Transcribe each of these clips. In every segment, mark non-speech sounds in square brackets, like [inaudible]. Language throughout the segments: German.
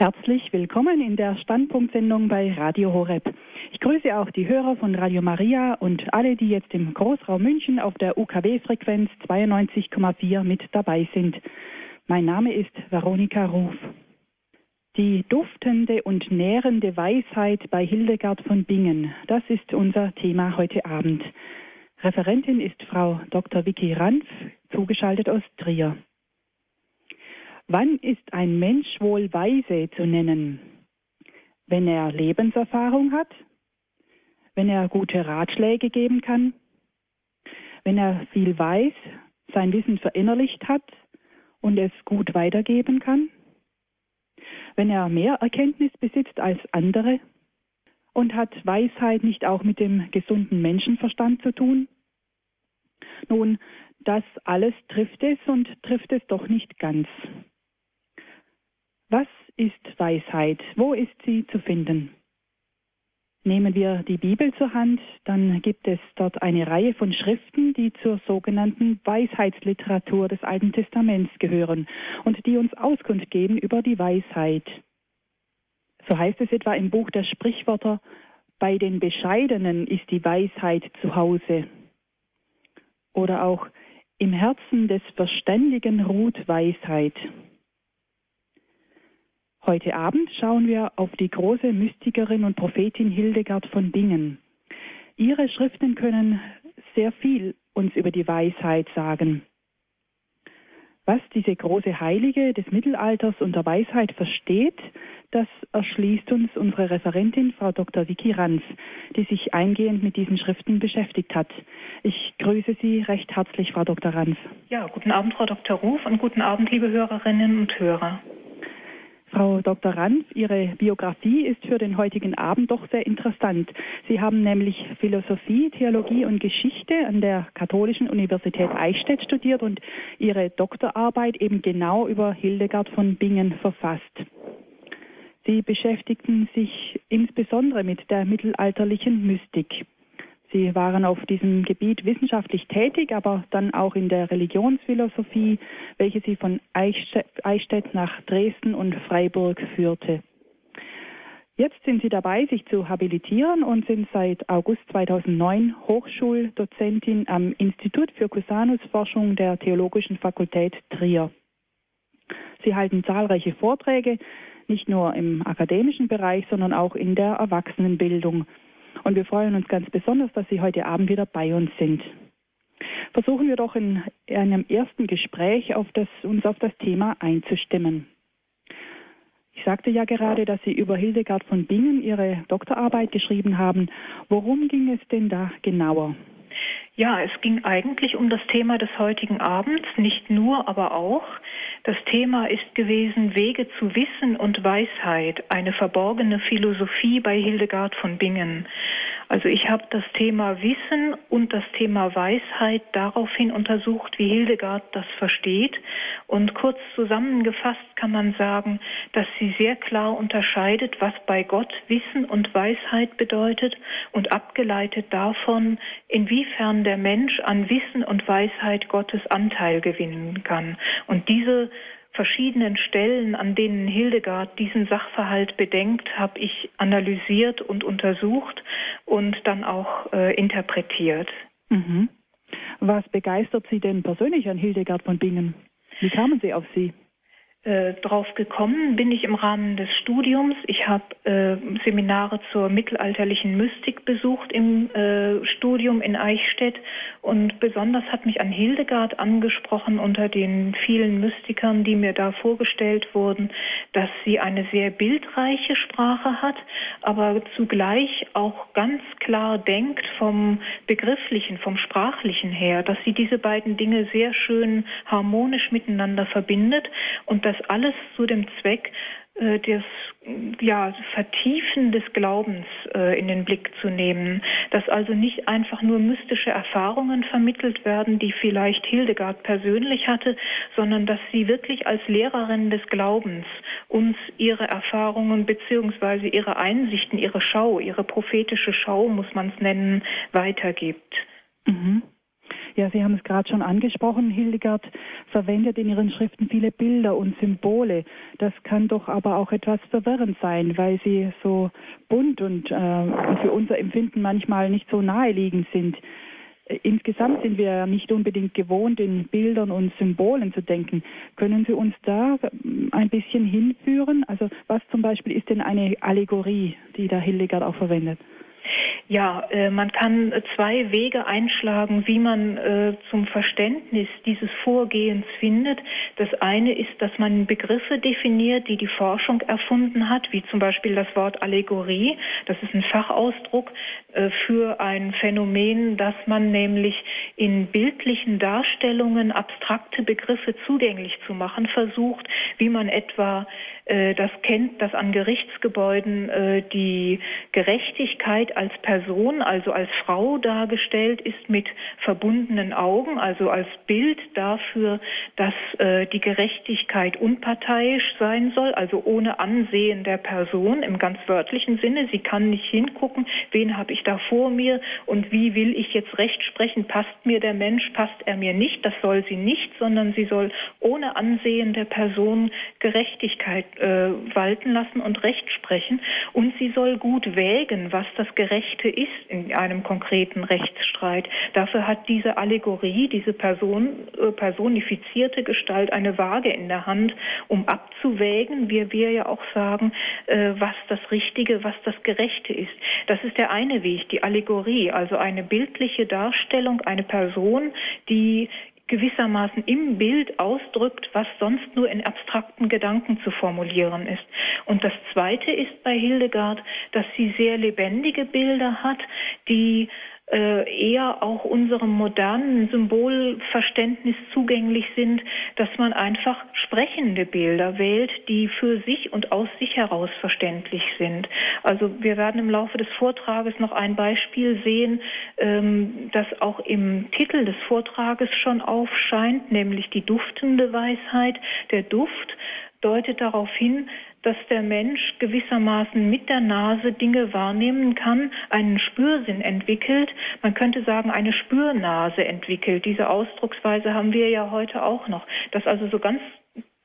Herzlich willkommen in der Standpunktsendung bei Radio Horeb. Ich grüße auch die Hörer von Radio Maria und alle, die jetzt im Großraum München auf der UKW-Frequenz 92,4 mit dabei sind. Mein Name ist Veronika Ruf. Die duftende und nährende Weisheit bei Hildegard von Bingen, das ist unser Thema heute Abend. Referentin ist Frau Dr. Vicky Ranf, zugeschaltet aus Trier. Wann ist ein Mensch wohl weise zu nennen? Wenn er Lebenserfahrung hat? Wenn er gute Ratschläge geben kann? Wenn er viel weiß, sein Wissen verinnerlicht hat und es gut weitergeben kann? Wenn er mehr Erkenntnis besitzt als andere? Und hat Weisheit nicht auch mit dem gesunden Menschenverstand zu tun? Nun, das alles trifft es und trifft es doch nicht ganz. Was ist Weisheit? Wo ist sie zu finden? Nehmen wir die Bibel zur Hand, dann gibt es dort eine Reihe von Schriften, die zur sogenannten Weisheitsliteratur des Alten Testaments gehören und die uns Auskunft geben über die Weisheit. So heißt es etwa im Buch der Sprichwörter, bei den Bescheidenen ist die Weisheit zu Hause. Oder auch im Herzen des Verständigen ruht Weisheit. Heute Abend schauen wir auf die große Mystikerin und Prophetin Hildegard von Bingen. Ihre Schriften können sehr viel uns über die Weisheit sagen. Was diese große Heilige des Mittelalters unter Weisheit versteht, das erschließt uns unsere Referentin, Frau Dr. Vicky Ranz, die sich eingehend mit diesen Schriften beschäftigt hat. Ich grüße Sie recht herzlich, Frau Dr. Ranz. Ja, guten Abend, Frau Dr. Ruf und guten Abend, liebe Hörerinnen und Hörer. Frau Dr. Ranf, Ihre Biografie ist für den heutigen Abend doch sehr interessant. Sie haben nämlich Philosophie, Theologie und Geschichte an der Katholischen Universität Eichstätt studiert und Ihre Doktorarbeit eben genau über Hildegard von Bingen verfasst. Sie beschäftigten sich insbesondere mit der mittelalterlichen Mystik. Sie waren auf diesem Gebiet wissenschaftlich tätig, aber dann auch in der Religionsphilosophie, welche sie von Eichstätt nach Dresden und Freiburg führte. Jetzt sind Sie dabei, sich zu habilitieren und sind seit August 2009 Hochschuldozentin am Institut für Cusanusforschung der Theologischen Fakultät Trier. Sie halten zahlreiche Vorträge, nicht nur im akademischen Bereich, sondern auch in der Erwachsenenbildung. Und wir freuen uns ganz besonders, dass Sie heute Abend wieder bei uns sind. Versuchen wir doch in einem ersten Gespräch auf das, uns auf das Thema einzustimmen. Ich sagte ja gerade, dass Sie über Hildegard von Bingen Ihre Doktorarbeit geschrieben haben. Worum ging es denn da genauer? Ja, es ging eigentlich um das Thema des heutigen Abends, nicht nur, aber auch. Das Thema ist gewesen Wege zu Wissen und Weisheit, eine verborgene Philosophie bei Hildegard von Bingen. Also ich habe das Thema Wissen und das Thema Weisheit daraufhin untersucht, wie Hildegard das versteht. Und kurz zusammengefasst kann man sagen, dass sie sehr klar unterscheidet, was bei Gott Wissen und Weisheit bedeutet und abgeleitet davon, inwiefern der Mensch an Wissen und Weisheit Gottes Anteil gewinnen kann. Und diese verschiedenen Stellen, an denen Hildegard diesen Sachverhalt bedenkt, habe ich analysiert und untersucht und dann auch äh, interpretiert. Mhm. Was begeistert Sie denn persönlich an Hildegard von Bingen? Wie kamen Sie auf sie? Äh, drauf gekommen bin ich im Rahmen des Studiums. Ich habe äh, Seminare zur mittelalterlichen Mystik besucht im äh, Studium in Eichstätt und besonders hat mich an Hildegard angesprochen unter den vielen Mystikern, die mir da vorgestellt wurden, dass sie eine sehr bildreiche Sprache hat, aber zugleich auch ganz klar denkt vom begrifflichen, vom sprachlichen her, dass sie diese beiden Dinge sehr schön harmonisch miteinander verbindet und das alles zu dem Zweck, äh, des ja, Vertiefen des Glaubens äh, in den Blick zu nehmen, dass also nicht einfach nur mystische Erfahrungen vermittelt werden, die vielleicht Hildegard persönlich hatte, sondern dass sie wirklich als Lehrerin des Glaubens uns ihre Erfahrungen beziehungsweise ihre Einsichten, ihre Schau, ihre prophetische Schau, muss man es nennen, weitergibt. Mhm. Ja, Sie haben es gerade schon angesprochen. Hildegard verwendet in ihren Schriften viele Bilder und Symbole. Das kann doch aber auch etwas verwirrend sein, weil sie so bunt und äh, für unser Empfinden manchmal nicht so naheliegend sind. Insgesamt sind wir nicht unbedingt gewohnt, in Bildern und Symbolen zu denken. Können Sie uns da ein bisschen hinführen? Also was zum Beispiel ist denn eine Allegorie, die der Hildegard auch verwendet? Ja, äh, man kann zwei Wege einschlagen, wie man äh, zum Verständnis dieses Vorgehens findet. Das eine ist, dass man Begriffe definiert, die die Forschung erfunden hat, wie zum Beispiel das Wort Allegorie. Das ist ein Fachausdruck äh, für ein Phänomen, dass man nämlich in bildlichen Darstellungen abstrakte Begriffe zugänglich zu machen versucht, wie man etwa das kennt, dass an Gerichtsgebäuden äh, die Gerechtigkeit als Person, also als Frau dargestellt ist mit verbundenen Augen, also als Bild dafür, dass äh, die Gerechtigkeit unparteiisch sein soll, also ohne Ansehen der Person im ganz wörtlichen Sinne. Sie kann nicht hingucken, wen habe ich da vor mir und wie will ich jetzt Recht sprechen, passt mir der Mensch, passt er mir nicht, das soll sie nicht, sondern sie soll ohne Ansehen der Person Gerechtigkeit äh, walten lassen und Recht sprechen. Und sie soll gut wägen, was das Gerechte ist in einem konkreten Rechtsstreit. Dafür hat diese Allegorie, diese Person, äh, personifizierte Gestalt eine Waage in der Hand, um abzuwägen, wie wir ja auch sagen, äh, was das Richtige, was das Gerechte ist. Das ist der eine Weg, die Allegorie, also eine bildliche Darstellung, eine Person, die gewissermaßen im Bild ausdrückt, was sonst nur in abstrakten Gedanken zu formulieren ist. Und das Zweite ist bei Hildegard, dass sie sehr lebendige Bilder hat, die eher auch unserem modernen Symbolverständnis zugänglich sind, dass man einfach sprechende Bilder wählt, die für sich und aus sich heraus verständlich sind. Also wir werden im Laufe des Vortrages noch ein Beispiel sehen, ähm, das auch im Titel des Vortrages schon aufscheint, nämlich die duftende Weisheit. Der Duft deutet darauf hin, dass der Mensch gewissermaßen mit der Nase Dinge wahrnehmen kann, einen Spürsinn entwickelt, man könnte sagen, eine Spürnase entwickelt. Diese Ausdrucksweise haben wir ja heute auch noch, dass also so ganz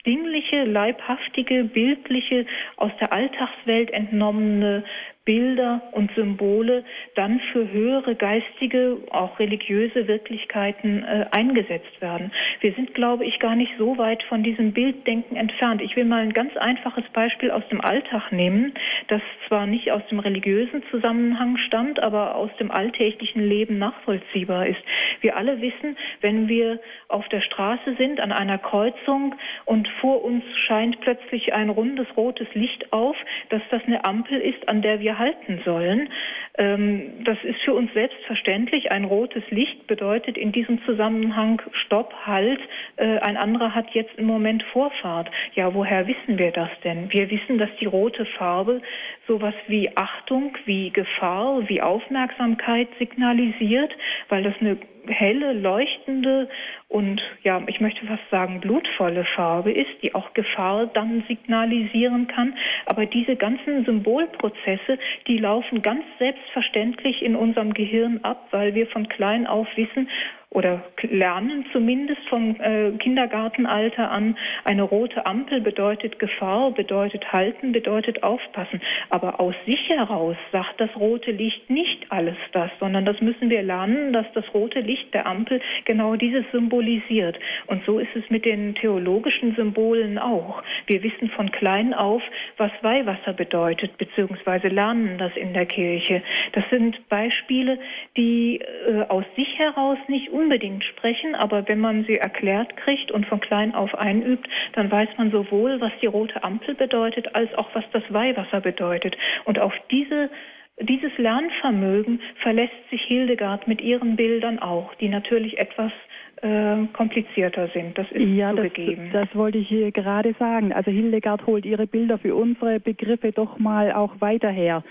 dingliche, leibhaftige, bildliche, aus der Alltagswelt entnommene Bilder und Symbole dann für höhere geistige, auch religiöse Wirklichkeiten äh, eingesetzt werden. Wir sind, glaube ich, gar nicht so weit von diesem Bilddenken entfernt. Ich will mal ein ganz einfaches Beispiel aus dem Alltag nehmen, das zwar nicht aus dem religiösen Zusammenhang stammt, aber aus dem alltäglichen Leben nachvollziehbar ist. Wir alle wissen, wenn wir auf der Straße sind, an einer Kreuzung und vor uns scheint plötzlich ein rundes rotes Licht auf, dass das eine Ampel ist, an der wir halten sollen. Ähm, das ist für uns selbstverständlich. Ein rotes Licht bedeutet in diesem Zusammenhang Stopp, Halt. Äh, ein anderer hat jetzt im Moment Vorfahrt. Ja, woher wissen wir das denn? Wir wissen, dass die rote Farbe sowas wie Achtung, wie Gefahr, wie Aufmerksamkeit signalisiert, weil das eine helle, leuchtende und ja, ich möchte fast sagen blutvolle Farbe ist, die auch Gefahr dann signalisieren kann. Aber diese ganzen Symbolprozesse, die laufen ganz selbstverständlich in unserem Gehirn ab, weil wir von klein auf wissen, oder lernen zumindest vom äh, Kindergartenalter an, eine rote Ampel bedeutet Gefahr, bedeutet halten, bedeutet aufpassen. Aber aus sich heraus sagt das rote Licht nicht alles das, sondern das müssen wir lernen, dass das rote Licht der Ampel genau dieses symbolisiert. Und so ist es mit den theologischen Symbolen auch. Wir wissen von klein auf, was Weihwasser bedeutet, beziehungsweise lernen das in der Kirche. Das sind Beispiele, die äh, aus sich heraus nicht unbedingt sprechen, aber wenn man sie erklärt kriegt und von klein auf einübt, dann weiß man sowohl, was die rote Ampel bedeutet, als auch, was das Weihwasser bedeutet. Und auf diese dieses Lernvermögen verlässt sich Hildegard mit ihren Bildern auch, die natürlich etwas äh, komplizierter sind. Das ist ja, so das. Das wollte ich hier gerade sagen. Also Hildegard holt ihre Bilder für unsere Begriffe doch mal auch weiter her.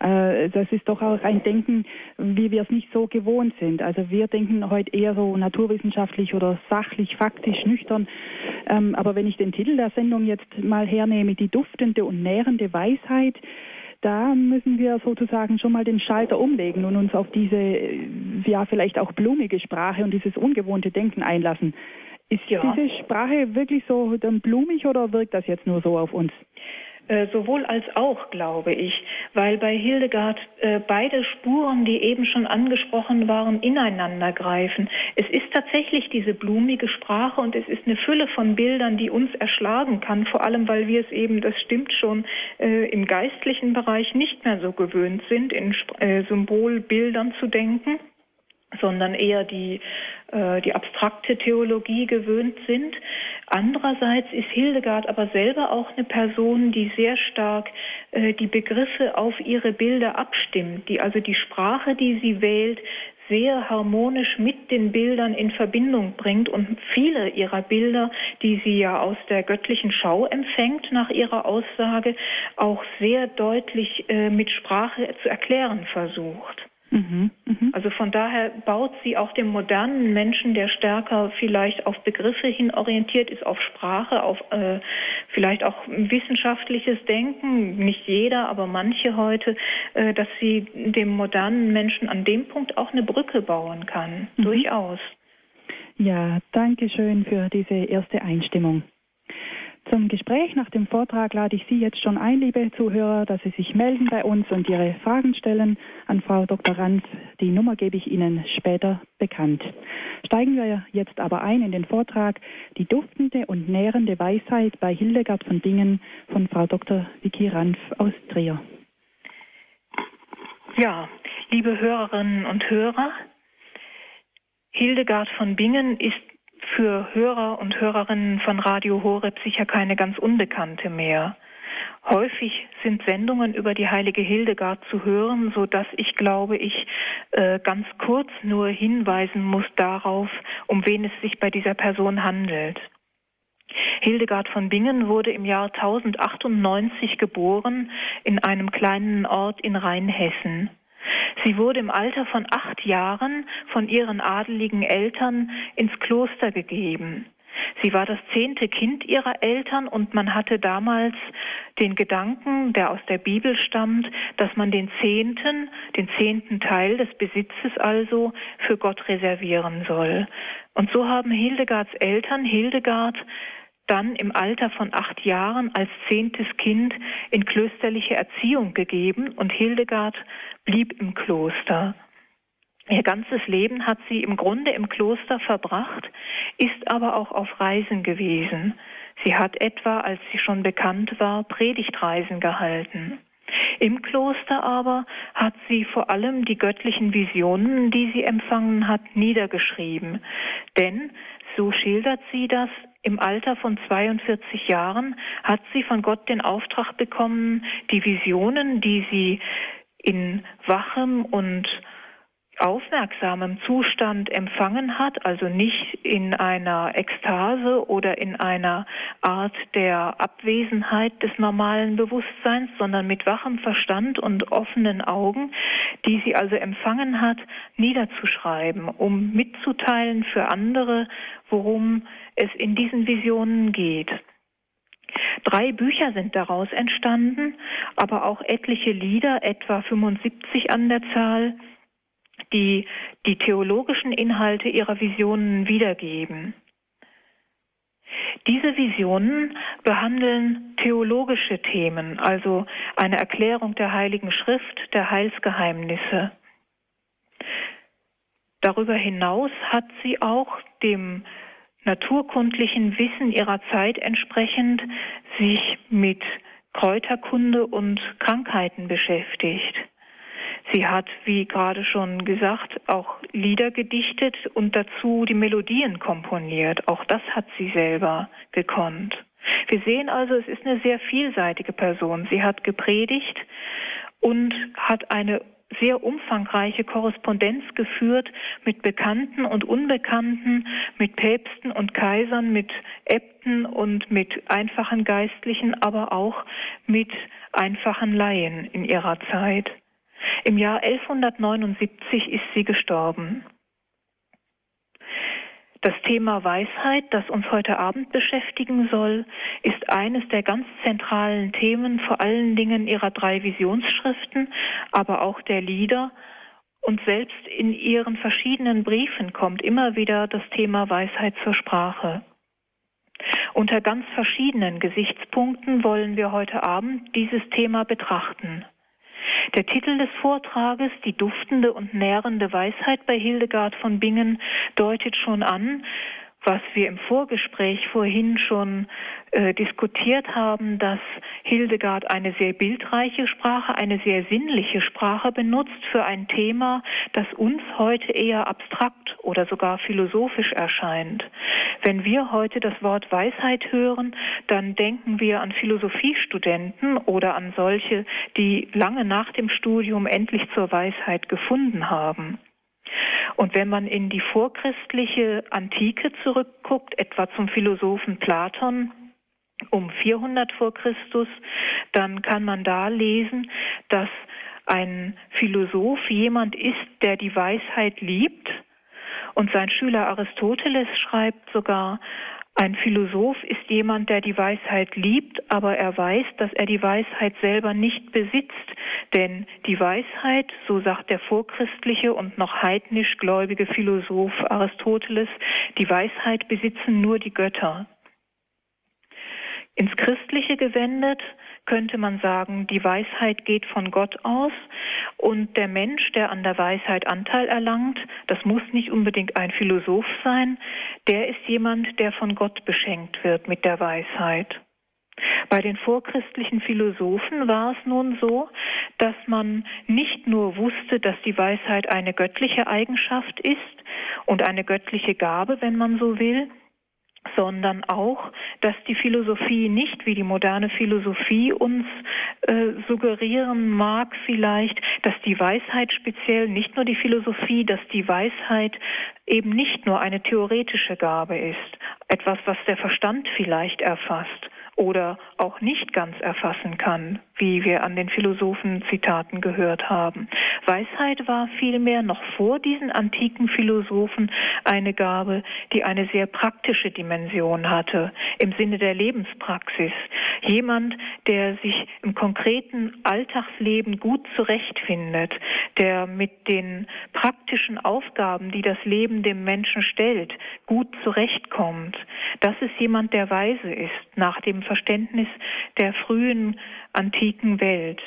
Äh, das ist doch auch ein Denken, wie wir es nicht so gewohnt sind. Also wir denken heute eher so naturwissenschaftlich oder sachlich, faktisch, nüchtern. Ähm, aber wenn ich den Titel der Sendung jetzt mal hernehme, die duftende und nährende Weisheit, da müssen wir sozusagen schon mal den Schalter umlegen und uns auf diese, äh, ja, vielleicht auch blumige Sprache und dieses ungewohnte Denken einlassen. Ist ja. diese Sprache wirklich so dann blumig oder wirkt das jetzt nur so auf uns? Äh, sowohl als auch, glaube ich, weil bei Hildegard äh, beide Spuren, die eben schon angesprochen waren, ineinander greifen. Es ist tatsächlich diese blumige Sprache und es ist eine Fülle von Bildern, die uns erschlagen kann, vor allem weil wir es eben, das stimmt schon, äh, im geistlichen Bereich nicht mehr so gewöhnt sind, in äh, Symbolbildern zu denken sondern eher die, äh, die abstrakte Theologie gewöhnt sind. Andererseits ist Hildegard aber selber auch eine Person, die sehr stark äh, die Begriffe auf ihre Bilder abstimmt, die also die Sprache, die sie wählt, sehr harmonisch mit den Bildern in Verbindung bringt und viele ihrer Bilder, die sie ja aus der göttlichen Schau empfängt, nach ihrer Aussage, auch sehr deutlich äh, mit Sprache zu erklären versucht. Mhm, mh. Also von daher baut sie auch dem modernen Menschen, der stärker vielleicht auf Begriffe hin orientiert ist, auf Sprache, auf äh, vielleicht auch wissenschaftliches Denken, nicht jeder, aber manche heute, äh, dass sie dem modernen Menschen an dem Punkt auch eine Brücke bauen kann, mhm. durchaus. Ja, danke schön für diese erste Einstimmung. Zum Gespräch nach dem Vortrag lade ich Sie jetzt schon ein, liebe Zuhörer, dass Sie sich melden bei uns und Ihre Fragen stellen an Frau Dr. Ranz. Die Nummer gebe ich Ihnen später bekannt. Steigen wir jetzt aber ein in den Vortrag Die duftende und nährende Weisheit bei Hildegard von Bingen von Frau Dr. Vicky Ranf aus Trier. Ja, liebe Hörerinnen und Hörer, Hildegard von Bingen ist für Hörer und Hörerinnen von Radio Horeb sicher keine ganz unbekannte mehr. Häufig sind Sendungen über die heilige Hildegard zu hören, so dass ich glaube, ich äh, ganz kurz nur hinweisen muss darauf, um wen es sich bei dieser Person handelt. Hildegard von Bingen wurde im Jahr 1098 geboren in einem kleinen Ort in Rheinhessen. Sie wurde im Alter von acht Jahren von ihren adeligen Eltern ins Kloster gegeben. Sie war das zehnte Kind ihrer Eltern und man hatte damals den Gedanken, der aus der Bibel stammt, dass man den Zehnten, den zehnten Teil des Besitzes also für Gott reservieren soll. Und so haben Hildegards Eltern Hildegard dann im Alter von acht Jahren als zehntes Kind in klösterliche Erziehung gegeben und Hildegard blieb im Kloster. Ihr ganzes Leben hat sie im Grunde im Kloster verbracht, ist aber auch auf Reisen gewesen. Sie hat etwa, als sie schon bekannt war, Predigtreisen gehalten. Im Kloster aber hat sie vor allem die göttlichen Visionen, die sie empfangen hat, niedergeschrieben. Denn, so schildert sie das, im Alter von 42 Jahren hat sie von Gott den Auftrag bekommen, die Visionen, die sie in wachem und aufmerksamem Zustand empfangen hat, also nicht in einer Ekstase oder in einer Art der Abwesenheit des normalen Bewusstseins, sondern mit wachem Verstand und offenen Augen, die sie also empfangen hat, niederzuschreiben, um mitzuteilen für andere, worum es in diesen Visionen geht. Drei Bücher sind daraus entstanden, aber auch etliche Lieder, etwa 75 an der Zahl, die die theologischen Inhalte ihrer Visionen wiedergeben. Diese Visionen behandeln theologische Themen, also eine Erklärung der Heiligen Schrift, der Heilsgeheimnisse. Darüber hinaus hat sie auch dem naturkundlichen Wissen ihrer Zeit entsprechend sich mit Kräuterkunde und Krankheiten beschäftigt. Sie hat, wie gerade schon gesagt, auch Lieder gedichtet und dazu die Melodien komponiert. Auch das hat sie selber gekonnt. Wir sehen also, es ist eine sehr vielseitige Person. Sie hat gepredigt und hat eine sehr umfangreiche Korrespondenz geführt mit Bekannten und Unbekannten, mit Päpsten und Kaisern, mit Äbten und mit einfachen Geistlichen, aber auch mit einfachen Laien in ihrer Zeit. Im Jahr 1179 ist sie gestorben. Das Thema Weisheit, das uns heute Abend beschäftigen soll, ist eines der ganz zentralen Themen, vor allen Dingen ihrer drei Visionsschriften, aber auch der Lieder. Und selbst in ihren verschiedenen Briefen kommt immer wieder das Thema Weisheit zur Sprache. Unter ganz verschiedenen Gesichtspunkten wollen wir heute Abend dieses Thema betrachten. Der Titel des Vortrages, Die duftende und nährende Weisheit bei Hildegard von Bingen, deutet schon an, was wir im Vorgespräch vorhin schon äh, diskutiert haben, dass Hildegard eine sehr bildreiche Sprache, eine sehr sinnliche Sprache benutzt für ein Thema, das uns heute eher abstrakt oder sogar philosophisch erscheint. Wenn wir heute das Wort Weisheit hören, dann denken wir an Philosophiestudenten oder an solche, die lange nach dem Studium endlich zur Weisheit gefunden haben. Und wenn man in die vorchristliche Antike zurückguckt, etwa zum Philosophen Platon, um 400 vor Christus, dann kann man da lesen, dass ein Philosoph jemand ist, der die Weisheit liebt. Und sein Schüler Aristoteles schreibt sogar, ein Philosoph ist jemand, der die Weisheit liebt, aber er weiß, dass er die Weisheit selber nicht besitzt. Denn die Weisheit, so sagt der vorchristliche und noch heidnisch gläubige Philosoph Aristoteles, die Weisheit besitzen nur die Götter. Ins Christliche gewendet könnte man sagen, die Weisheit geht von Gott aus und der Mensch, der an der Weisheit Anteil erlangt, das muss nicht unbedingt ein Philosoph sein, der ist jemand, der von Gott beschenkt wird mit der Weisheit. Bei den vorchristlichen Philosophen war es nun so, dass man nicht nur wusste, dass die Weisheit eine göttliche Eigenschaft ist und eine göttliche Gabe, wenn man so will, sondern auch, dass die Philosophie nicht wie die moderne Philosophie uns äh, suggerieren mag vielleicht, dass die Weisheit speziell, nicht nur die Philosophie, dass die Weisheit eben nicht nur eine theoretische Gabe ist, etwas, was der Verstand vielleicht erfasst, oder auch nicht ganz erfassen kann, wie wir an den Philosophen-Zitaten gehört haben. Weisheit war vielmehr noch vor diesen antiken Philosophen eine Gabe, die eine sehr praktische Dimension hatte, im Sinne der Lebenspraxis. Jemand, der sich im konkreten Alltagsleben gut zurechtfindet, der mit den praktischen Aufgaben, die das Leben dem Menschen stellt, gut zurechtkommt. Das ist jemand, der weise ist, nach dem Verständnis der frühen antiken Welt.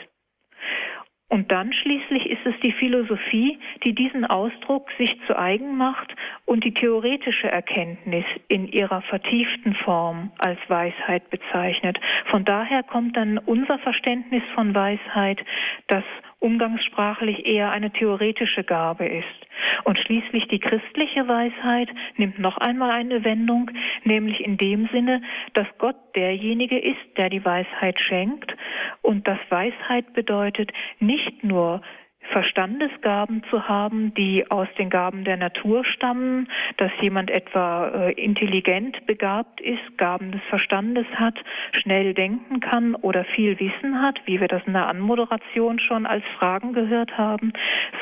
Und dann schließlich ist es die Philosophie, die diesen Ausdruck sich zu eigen macht und die theoretische Erkenntnis in ihrer vertieften Form als Weisheit bezeichnet. Von daher kommt dann unser Verständnis von Weisheit, das umgangssprachlich eher eine theoretische Gabe ist. Und schließlich die christliche Weisheit nimmt noch einmal eine Wendung, nämlich in dem Sinne, dass Gott derjenige ist, der die Weisheit schenkt und dass Weisheit bedeutet nicht nur Verstandesgaben zu haben, die aus den Gaben der Natur stammen, dass jemand etwa äh, intelligent begabt ist, Gaben des Verstandes hat, schnell denken kann oder viel Wissen hat, wie wir das in der Anmoderation schon als Fragen gehört haben,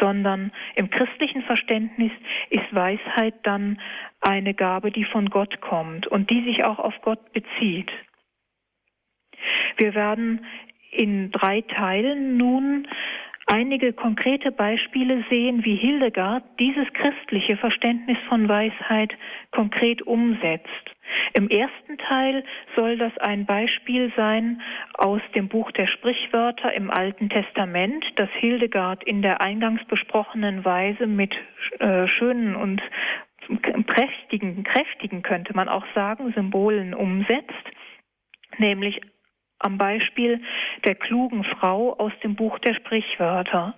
sondern im christlichen Verständnis ist Weisheit dann eine Gabe, die von Gott kommt und die sich auch auf Gott bezieht. Wir werden in drei Teilen nun einige konkrete Beispiele sehen, wie Hildegard dieses christliche Verständnis von Weisheit konkret umsetzt. Im ersten Teil soll das ein Beispiel sein aus dem Buch der Sprichwörter im Alten Testament, das Hildegard in der eingangs besprochenen Weise mit äh, schönen und prächtigen, kräftigen könnte man auch sagen, Symbolen umsetzt, nämlich am Beispiel der klugen Frau aus dem Buch der Sprichwörter.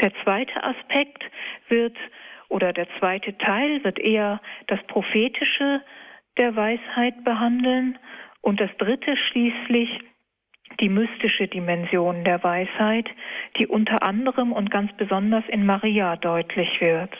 Der zweite Aspekt wird oder der zweite Teil wird eher das Prophetische der Weisheit behandeln und das dritte schließlich die mystische Dimension der Weisheit, die unter anderem und ganz besonders in Maria deutlich wird.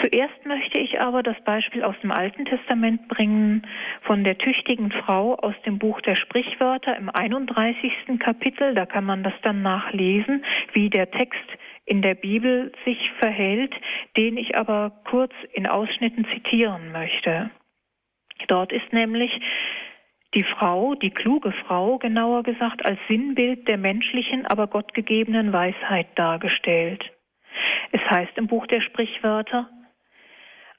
Zuerst möchte ich aber das Beispiel aus dem Alten Testament bringen von der tüchtigen Frau aus dem Buch der Sprichwörter im 31. Kapitel. Da kann man das dann nachlesen, wie der Text in der Bibel sich verhält, den ich aber kurz in Ausschnitten zitieren möchte. Dort ist nämlich die Frau, die kluge Frau genauer gesagt, als Sinnbild der menschlichen, aber gottgegebenen Weisheit dargestellt. Es heißt im Buch der Sprichwörter,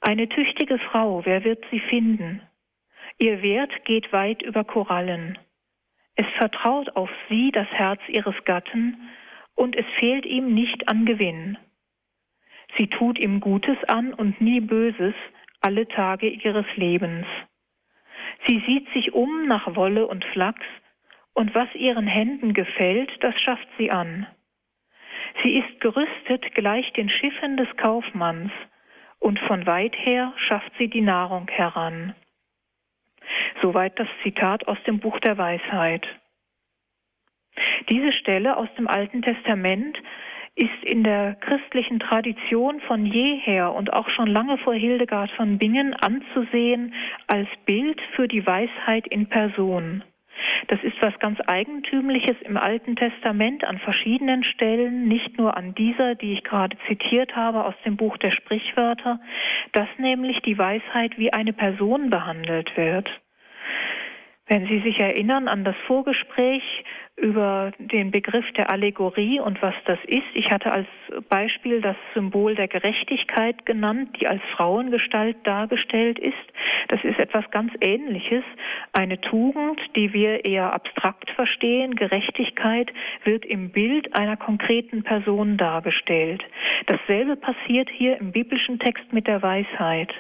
eine tüchtige Frau, wer wird sie finden? Ihr Wert geht weit über Korallen. Es vertraut auf sie das Herz ihres Gatten, und es fehlt ihm nicht an Gewinn. Sie tut ihm Gutes an und nie Böses alle Tage ihres Lebens. Sie sieht sich um nach Wolle und Flachs, und was ihren Händen gefällt, das schafft sie an. Sie ist gerüstet gleich den Schiffen des Kaufmanns, und von weit her schafft sie die Nahrung heran. Soweit das Zitat aus dem Buch der Weisheit. Diese Stelle aus dem Alten Testament ist in der christlichen Tradition von jeher und auch schon lange vor Hildegard von Bingen anzusehen als Bild für die Weisheit in Person. Das ist was ganz Eigentümliches im Alten Testament an verschiedenen Stellen, nicht nur an dieser, die ich gerade zitiert habe aus dem Buch der Sprichwörter, dass nämlich die Weisheit wie eine Person behandelt wird. Wenn Sie sich erinnern an das Vorgespräch über den Begriff der Allegorie und was das ist. Ich hatte als Beispiel das Symbol der Gerechtigkeit genannt, die als Frauengestalt dargestellt ist. Das ist etwas ganz Ähnliches. Eine Tugend, die wir eher abstrakt verstehen. Gerechtigkeit wird im Bild einer konkreten Person dargestellt. Dasselbe passiert hier im biblischen Text mit der Weisheit.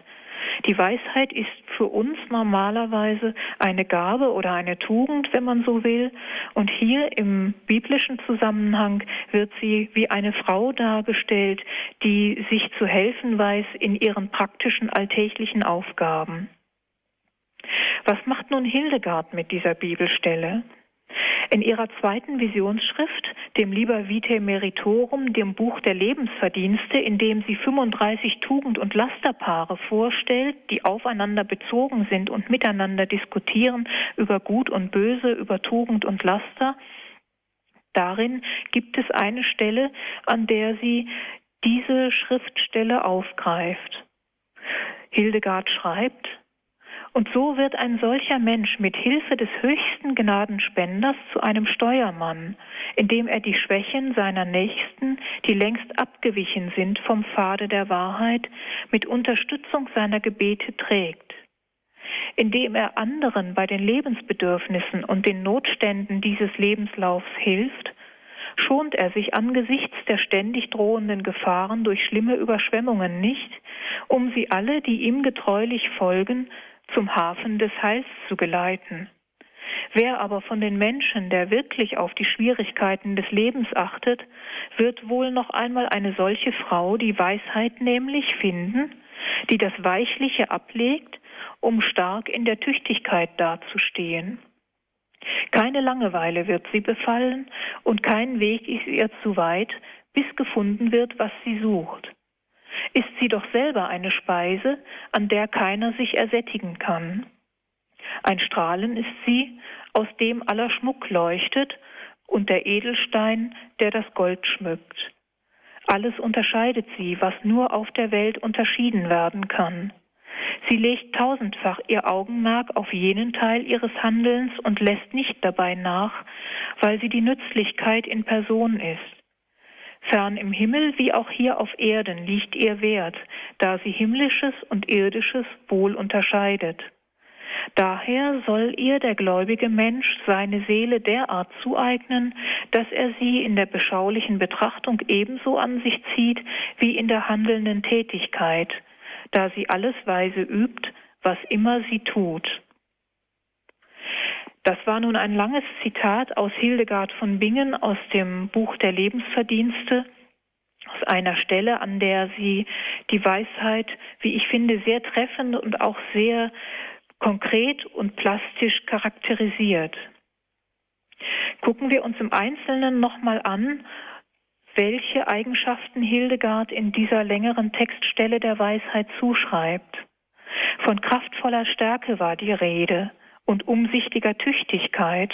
Die Weisheit ist für uns normalerweise eine Gabe oder eine Tugend, wenn man so will. Und hier im biblischen Zusammenhang wird sie wie eine Frau dargestellt, die sich zu helfen weiß in ihren praktischen alltäglichen Aufgaben. Was macht nun Hildegard mit dieser Bibelstelle? In ihrer zweiten Visionsschrift, dem Liber Vitae Meritorum, dem Buch der Lebensverdienste, in dem sie 35 Tugend- und Lasterpaare vorstellt, die aufeinander bezogen sind und miteinander diskutieren über Gut und Böse, über Tugend und Laster, darin gibt es eine Stelle, an der sie diese Schriftstelle aufgreift. Hildegard schreibt, und so wird ein solcher Mensch mit Hilfe des höchsten Gnadenspenders zu einem Steuermann, indem er die Schwächen seiner Nächsten, die längst abgewichen sind vom Pfade der Wahrheit, mit Unterstützung seiner Gebete trägt. Indem er anderen bei den Lebensbedürfnissen und den Notständen dieses Lebenslaufs hilft, schont er sich angesichts der ständig drohenden Gefahren durch schlimme Überschwemmungen nicht, um sie alle, die ihm getreulich folgen, zum Hafen des Heils zu geleiten. Wer aber von den Menschen, der wirklich auf die Schwierigkeiten des Lebens achtet, wird wohl noch einmal eine solche Frau, die Weisheit nämlich, finden, die das Weichliche ablegt, um stark in der Tüchtigkeit dazustehen. Keine Langeweile wird sie befallen und kein Weg ist ihr zu weit, bis gefunden wird, was sie sucht ist sie doch selber eine Speise, an der keiner sich ersättigen kann. Ein Strahlen ist sie, aus dem aller Schmuck leuchtet, und der Edelstein, der das Gold schmückt. Alles unterscheidet sie, was nur auf der Welt unterschieden werden kann. Sie legt tausendfach ihr Augenmerk auf jenen Teil ihres Handelns und lässt nicht dabei nach, weil sie die Nützlichkeit in Person ist. Fern im Himmel wie auch hier auf Erden liegt ihr Wert, da sie himmlisches und irdisches wohl unterscheidet. Daher soll ihr der gläubige Mensch seine Seele derart zueignen, dass er sie in der beschaulichen Betrachtung ebenso an sich zieht wie in der handelnden Tätigkeit, da sie alles weise übt, was immer sie tut. Das war nun ein langes Zitat aus Hildegard von Bingen aus dem Buch der Lebensverdienste, aus einer Stelle, an der sie die Weisheit, wie ich finde, sehr treffend und auch sehr konkret und plastisch charakterisiert. Gucken wir uns im Einzelnen nochmal an, welche Eigenschaften Hildegard in dieser längeren Textstelle der Weisheit zuschreibt. Von kraftvoller Stärke war die Rede und umsichtiger Tüchtigkeit.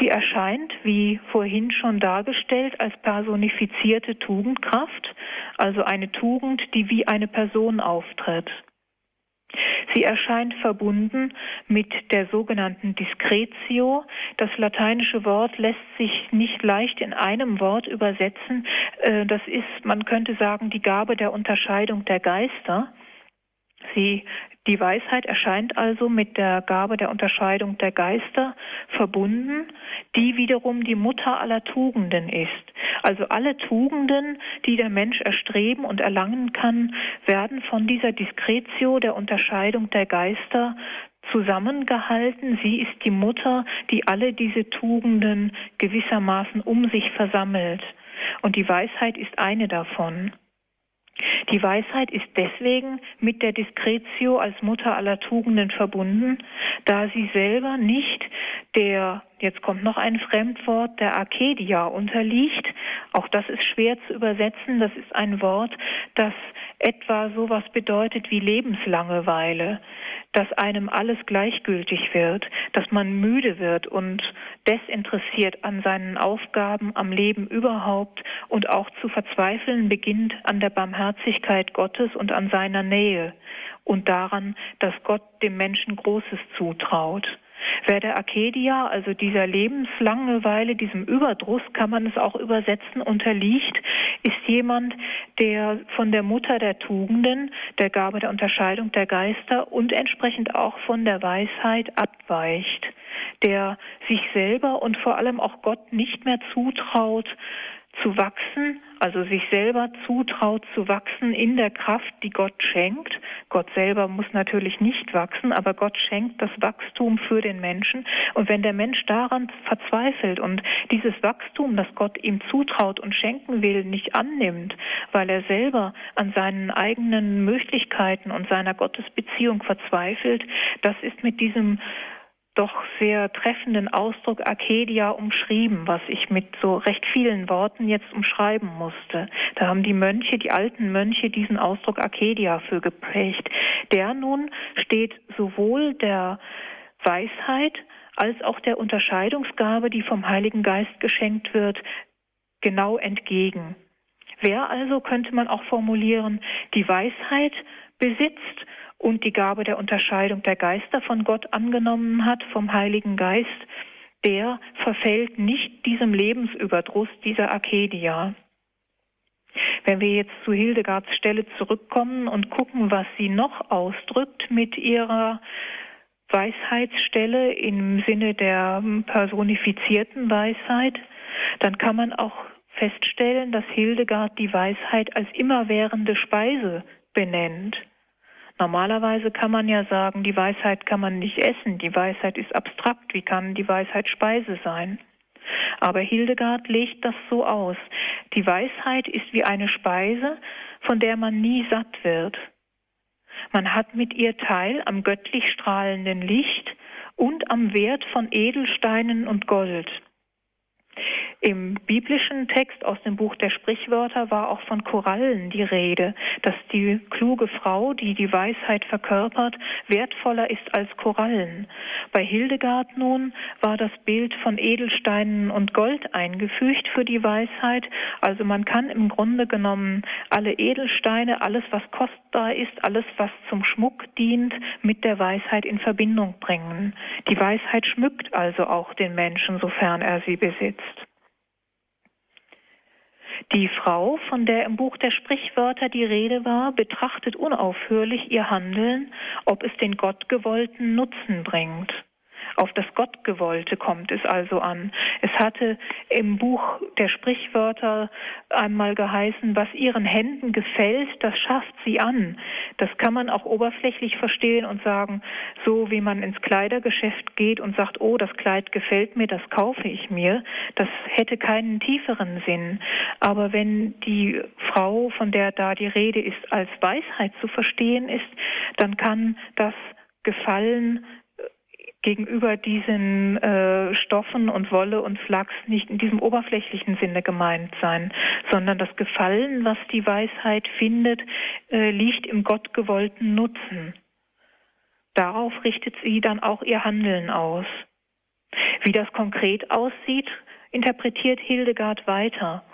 Sie erscheint, wie vorhin schon dargestellt, als personifizierte Tugendkraft, also eine Tugend, die wie eine Person auftritt. Sie erscheint verbunden mit der sogenannten Discretio. Das lateinische Wort lässt sich nicht leicht in einem Wort übersetzen. Äh, das ist, man könnte sagen, die Gabe der Unterscheidung der Geister. Sie, die Weisheit erscheint also mit der Gabe der Unterscheidung der Geister verbunden, die wiederum die Mutter aller Tugenden ist. Also alle Tugenden, die der Mensch erstreben und erlangen kann, werden von dieser Diskretio der Unterscheidung der Geister zusammengehalten. Sie ist die Mutter, die alle diese Tugenden gewissermaßen um sich versammelt. Und die Weisheit ist eine davon. Die Weisheit ist deswegen mit der Diskretio als Mutter aller Tugenden verbunden, da sie selber nicht der, jetzt kommt noch ein Fremdwort, der Arcadia unterliegt. Auch das ist schwer zu übersetzen. Das ist ein Wort, das etwa sowas bedeutet wie Lebenslangeweile, dass einem alles gleichgültig wird, dass man müde wird und desinteressiert an seinen Aufgaben, am Leben überhaupt und auch zu verzweifeln beginnt an der Barmherzigkeit Gottes und an seiner Nähe und daran, dass Gott dem Menschen Großes zutraut. Wer der Akedia, also dieser Lebenslangeweile, diesem Überdruss, kann man es auch übersetzen, unterliegt, ist jemand, der von der Mutter der Tugenden, der Gabe der Unterscheidung der Geister und entsprechend auch von der Weisheit abweicht, der sich selber und vor allem auch Gott nicht mehr zutraut, zu wachsen, also sich selber zutraut zu wachsen in der Kraft, die Gott schenkt. Gott selber muss natürlich nicht wachsen, aber Gott schenkt das Wachstum für den Menschen. Und wenn der Mensch daran verzweifelt und dieses Wachstum, das Gott ihm zutraut und schenken will, nicht annimmt, weil er selber an seinen eigenen Möglichkeiten und seiner Gottesbeziehung verzweifelt, das ist mit diesem doch sehr treffenden Ausdruck Arcadia umschrieben, was ich mit so recht vielen Worten jetzt umschreiben musste. Da haben die Mönche, die alten Mönche, diesen Ausdruck Arcadia für geprägt. Der nun steht sowohl der Weisheit als auch der Unterscheidungsgabe, die vom Heiligen Geist geschenkt wird, genau entgegen. Wer also, könnte man auch formulieren, die Weisheit besitzt und die Gabe der Unterscheidung der Geister von Gott angenommen hat, vom Heiligen Geist, der verfällt nicht diesem Lebensüberdruss dieser Arcadia. Wenn wir jetzt zu Hildegards Stelle zurückkommen und gucken, was sie noch ausdrückt mit ihrer Weisheitsstelle im Sinne der personifizierten Weisheit, dann kann man auch feststellen, dass Hildegard die Weisheit als immerwährende Speise benennt. Normalerweise kann man ja sagen, die Weisheit kann man nicht essen, die Weisheit ist abstrakt, wie kann die Weisheit Speise sein? Aber Hildegard legt das so aus. Die Weisheit ist wie eine Speise, von der man nie satt wird. Man hat mit ihr Teil am göttlich strahlenden Licht und am Wert von Edelsteinen und Gold. Im biblischen Text aus dem Buch der Sprichwörter war auch von Korallen die Rede, dass die kluge Frau, die die Weisheit verkörpert, wertvoller ist als Korallen. Bei Hildegard nun war das Bild von Edelsteinen und Gold eingefügt für die Weisheit. Also man kann im Grunde genommen alle Edelsteine, alles was kostbar ist, alles was zum Schmuck dient, mit der Weisheit in Verbindung bringen. Die Weisheit schmückt also auch den Menschen, sofern er sie besitzt. Die Frau, von der im Buch der Sprichwörter die Rede war, betrachtet unaufhörlich ihr Handeln, ob es den Gottgewollten Nutzen bringt. Auf das Gottgewollte kommt es also an. Es hatte im Buch der Sprichwörter einmal geheißen, was ihren Händen gefällt, das schafft sie an. Das kann man auch oberflächlich verstehen und sagen, so wie man ins Kleidergeschäft geht und sagt, oh, das Kleid gefällt mir, das kaufe ich mir. Das hätte keinen tieferen Sinn. Aber wenn die Frau, von der da die Rede ist, als Weisheit zu verstehen ist, dann kann das Gefallen gegenüber diesen äh, Stoffen und Wolle und Flachs nicht in diesem oberflächlichen Sinne gemeint sein, sondern das Gefallen, was die Weisheit findet, äh, liegt im gottgewollten Nutzen. Darauf richtet sie dann auch ihr Handeln aus. Wie das konkret aussieht, interpretiert Hildegard weiter.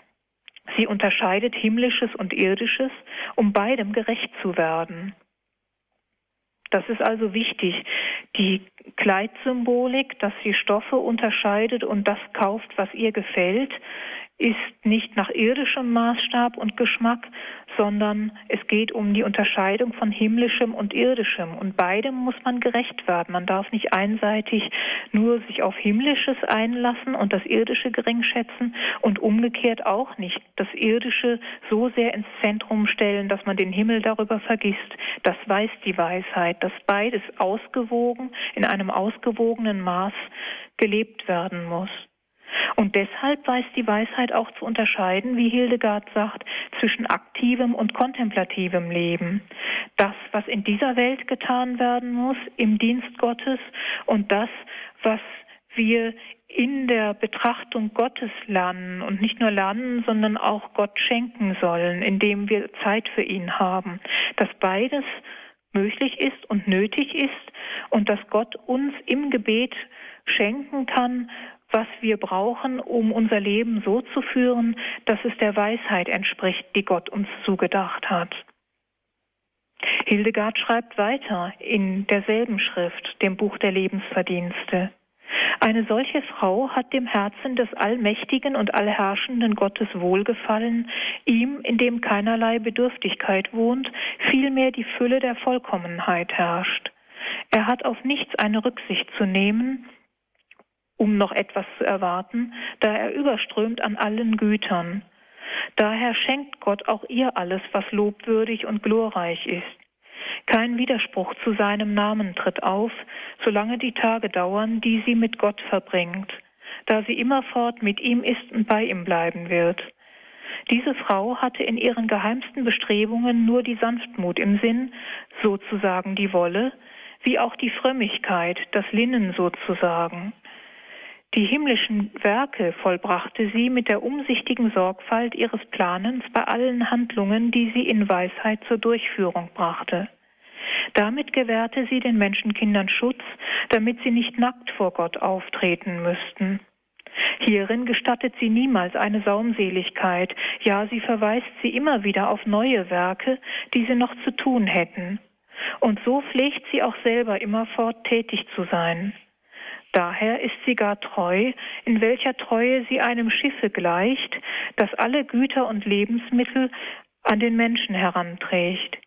Sie unterscheidet himmlisches und irdisches, um beidem gerecht zu werden. Das ist also wichtig. Die Kleidsymbolik, dass sie Stoffe unterscheidet und das kauft, was ihr gefällt, ist nicht nach irdischem Maßstab und Geschmack, sondern es geht um die Unterscheidung von himmlischem und irdischem. Und beidem muss man gerecht werden. Man darf nicht einseitig nur sich auf himmlisches einlassen und das irdische gering schätzen und umgekehrt auch nicht das irdische so sehr ins Zentrum stellen, dass man den Himmel darüber vergisst. Das weiß die Weisheit, dass beides ausgewogen in einem ausgewogenen Maß gelebt werden muss. Und deshalb weiß die Weisheit auch zu unterscheiden, wie Hildegard sagt, zwischen aktivem und kontemplativem Leben. Das, was in dieser Welt getan werden muss, im Dienst Gottes und das, was wir in der Betrachtung Gottes lernen und nicht nur lernen, sondern auch Gott schenken sollen, indem wir Zeit für ihn haben. Dass beides möglich ist und nötig ist und dass Gott uns im Gebet schenken kann, was wir brauchen, um unser Leben so zu führen, dass es der Weisheit entspricht, die Gott uns zugedacht hat. Hildegard schreibt weiter in derselben Schrift, dem Buch der Lebensverdienste. Eine solche Frau hat dem Herzen des allmächtigen und allherrschenden Gottes wohlgefallen, ihm, in dem keinerlei Bedürftigkeit wohnt, vielmehr die Fülle der Vollkommenheit herrscht. Er hat auf nichts eine Rücksicht zu nehmen, um noch etwas zu erwarten, da er überströmt an allen Gütern. Daher schenkt Gott auch ihr alles, was lobwürdig und glorreich ist. Kein Widerspruch zu seinem Namen tritt auf, solange die Tage dauern, die sie mit Gott verbringt, da sie immerfort mit ihm ist und bei ihm bleiben wird. Diese Frau hatte in ihren geheimsten Bestrebungen nur die Sanftmut im Sinn, sozusagen die Wolle, wie auch die Frömmigkeit, das Linnen sozusagen. Die himmlischen Werke vollbrachte sie mit der umsichtigen Sorgfalt ihres Planens bei allen Handlungen, die sie in Weisheit zur Durchführung brachte. Damit gewährte sie den Menschenkindern Schutz, damit sie nicht nackt vor Gott auftreten müssten. Hierin gestattet sie niemals eine Saumseligkeit, ja, sie verweist sie immer wieder auf neue Werke, die sie noch zu tun hätten. Und so pflegt sie auch selber immerfort tätig zu sein. Daher ist sie gar treu, in welcher Treue sie einem Schiffe gleicht, das alle Güter und Lebensmittel an den Menschen heranträgt.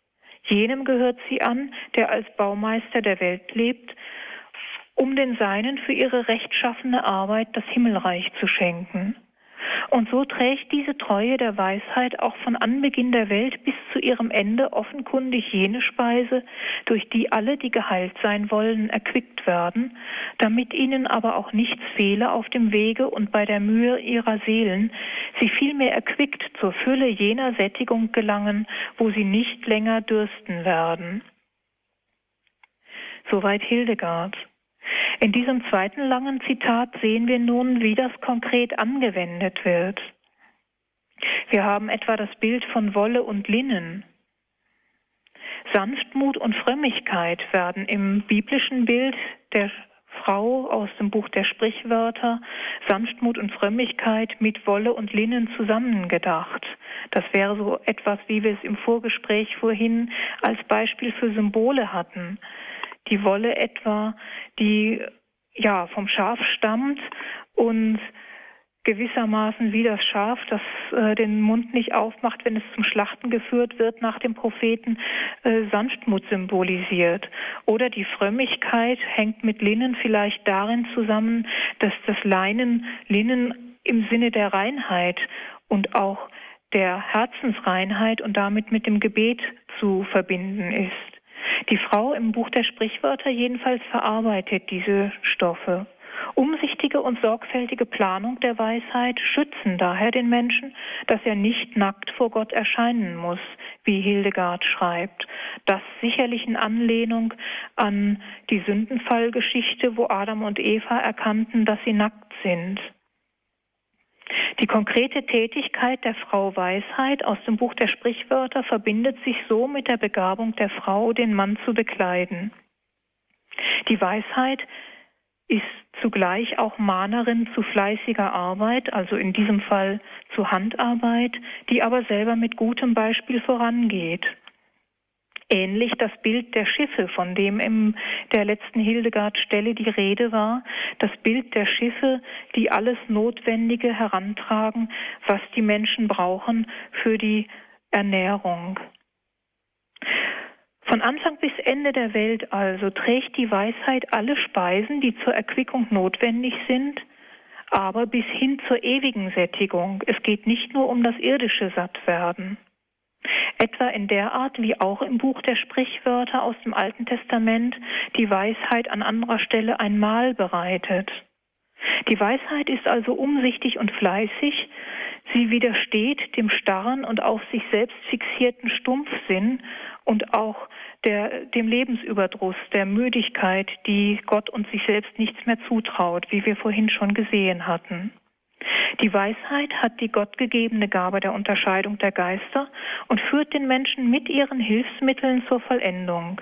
Jenem gehört sie an, der als Baumeister der Welt lebt, um den Seinen für ihre rechtschaffene Arbeit das Himmelreich zu schenken. Und so trägt diese Treue der Weisheit auch von Anbeginn der Welt bis zu ihrem Ende offenkundig jene Speise, durch die alle, die geheilt sein wollen, erquickt werden, damit ihnen aber auch nichts fehle auf dem Wege und bei der Mühe ihrer Seelen, sie vielmehr erquickt zur Fülle jener Sättigung gelangen, wo sie nicht länger dürsten werden. Soweit Hildegard. In diesem zweiten langen Zitat sehen wir nun, wie das konkret angewendet wird. Wir haben etwa das Bild von Wolle und Linnen. Sanftmut und Frömmigkeit werden im biblischen Bild der Frau aus dem Buch der Sprichwörter Sanftmut und Frömmigkeit mit Wolle und Linnen zusammengedacht. Das wäre so etwas, wie wir es im Vorgespräch vorhin als Beispiel für Symbole hatten die Wolle etwa, die ja vom Schaf stammt und gewissermaßen wie das Schaf, das äh, den Mund nicht aufmacht, wenn es zum Schlachten geführt wird, nach dem Propheten äh, Sanftmut symbolisiert. Oder die Frömmigkeit hängt mit Linnen vielleicht darin zusammen, dass das Leinen Linnen im Sinne der Reinheit und auch der Herzensreinheit und damit mit dem Gebet zu verbinden ist. Die Frau im Buch der Sprichwörter jedenfalls verarbeitet diese Stoffe. Umsichtige und sorgfältige Planung der Weisheit schützen daher den Menschen, dass er nicht nackt vor Gott erscheinen muss, wie Hildegard schreibt. Das sicherlich in Anlehnung an die Sündenfallgeschichte, wo Adam und Eva erkannten, dass sie nackt sind. Die konkrete Tätigkeit der Frau Weisheit aus dem Buch der Sprichwörter verbindet sich so mit der Begabung der Frau, den Mann zu bekleiden. Die Weisheit ist zugleich auch Mahnerin zu fleißiger Arbeit, also in diesem Fall zu Handarbeit, die aber selber mit gutem Beispiel vorangeht. Ähnlich das Bild der Schiffe, von dem in der letzten Hildegard-Stelle die Rede war, das Bild der Schiffe, die alles Notwendige herantragen, was die Menschen brauchen für die Ernährung. Von Anfang bis Ende der Welt also trägt die Weisheit alle Speisen, die zur Erquickung notwendig sind, aber bis hin zur ewigen Sättigung. Es geht nicht nur um das irdische Sattwerden. Etwa in der Art, wie auch im Buch der Sprichwörter aus dem Alten Testament die Weisheit an anderer Stelle ein Mahl bereitet. Die Weisheit ist also umsichtig und fleißig, sie widersteht dem starren und auf sich selbst fixierten Stumpfsinn und auch der, dem Lebensüberdruss, der Müdigkeit, die Gott und sich selbst nichts mehr zutraut, wie wir vorhin schon gesehen hatten. Die Weisheit hat die gottgegebene Gabe der Unterscheidung der Geister und führt den Menschen mit ihren Hilfsmitteln zur Vollendung.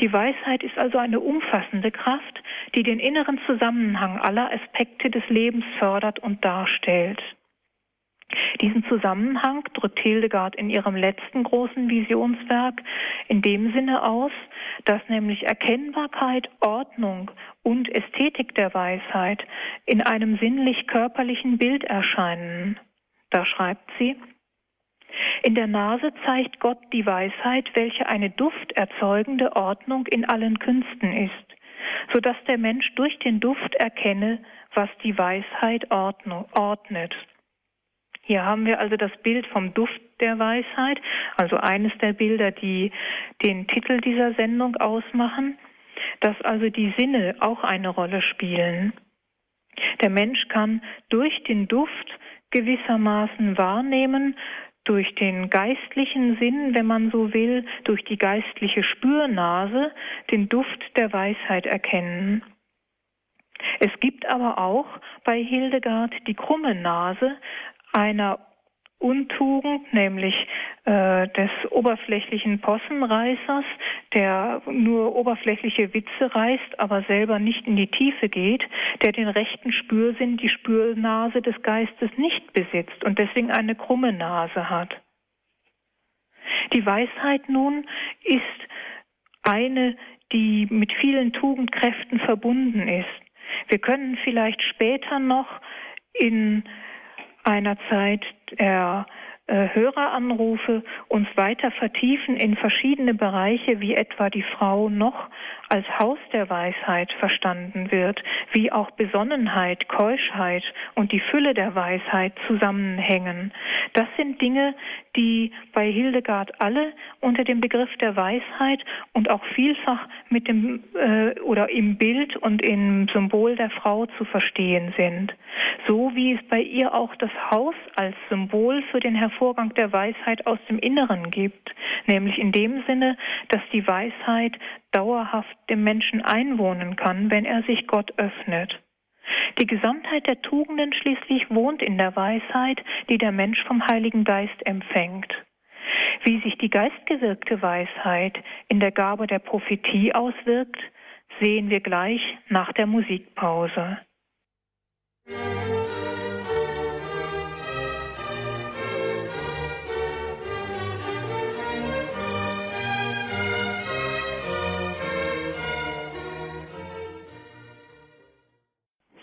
Die Weisheit ist also eine umfassende Kraft, die den inneren Zusammenhang aller Aspekte des Lebens fördert und darstellt. Diesen Zusammenhang drückt Hildegard in ihrem letzten großen Visionswerk in dem Sinne aus, dass nämlich Erkennbarkeit, Ordnung und Ästhetik der Weisheit in einem sinnlich-körperlichen Bild erscheinen. Da schreibt sie, in der Nase zeigt Gott die Weisheit, welche eine dufterzeugende Ordnung in allen Künsten ist, so dass der Mensch durch den Duft erkenne, was die Weisheit ordnet. Hier haben wir also das Bild vom Duft der Weisheit, also eines der Bilder, die den Titel dieser Sendung ausmachen, dass also die Sinne auch eine Rolle spielen. Der Mensch kann durch den Duft gewissermaßen wahrnehmen, durch den geistlichen Sinn, wenn man so will, durch die geistliche Spürnase den Duft der Weisheit erkennen. Es gibt aber auch bei Hildegard die krumme Nase, einer Untugend, nämlich äh, des oberflächlichen Possenreißers, der nur oberflächliche Witze reißt, aber selber nicht in die Tiefe geht, der den rechten Spürsinn, die Spürnase des Geistes nicht besitzt und deswegen eine krumme Nase hat. Die Weisheit nun ist eine, die mit vielen Tugendkräften verbunden ist. Wir können vielleicht später noch in einer Zeit der äh, Höreranrufe uns weiter vertiefen in verschiedene Bereiche, wie etwa die Frau noch als Haus der Weisheit verstanden wird, wie auch Besonnenheit, Keuschheit und die Fülle der Weisheit zusammenhängen. Das sind Dinge, die bei Hildegard alle unter dem Begriff der Weisheit und auch vielfach mit dem äh, oder im Bild und im Symbol der Frau zu verstehen sind. So wie es bei ihr auch das Haus als Symbol für den Hervorgang der Weisheit aus dem Inneren gibt, nämlich in dem Sinne, dass die Weisheit dauerhaft dem Menschen einwohnen kann, wenn er sich Gott öffnet. Die Gesamtheit der Tugenden schließlich wohnt in der Weisheit, die der Mensch vom Heiligen Geist empfängt. Wie sich die geistgewirkte Weisheit in der Gabe der Prophetie auswirkt, sehen wir gleich nach der Musikpause.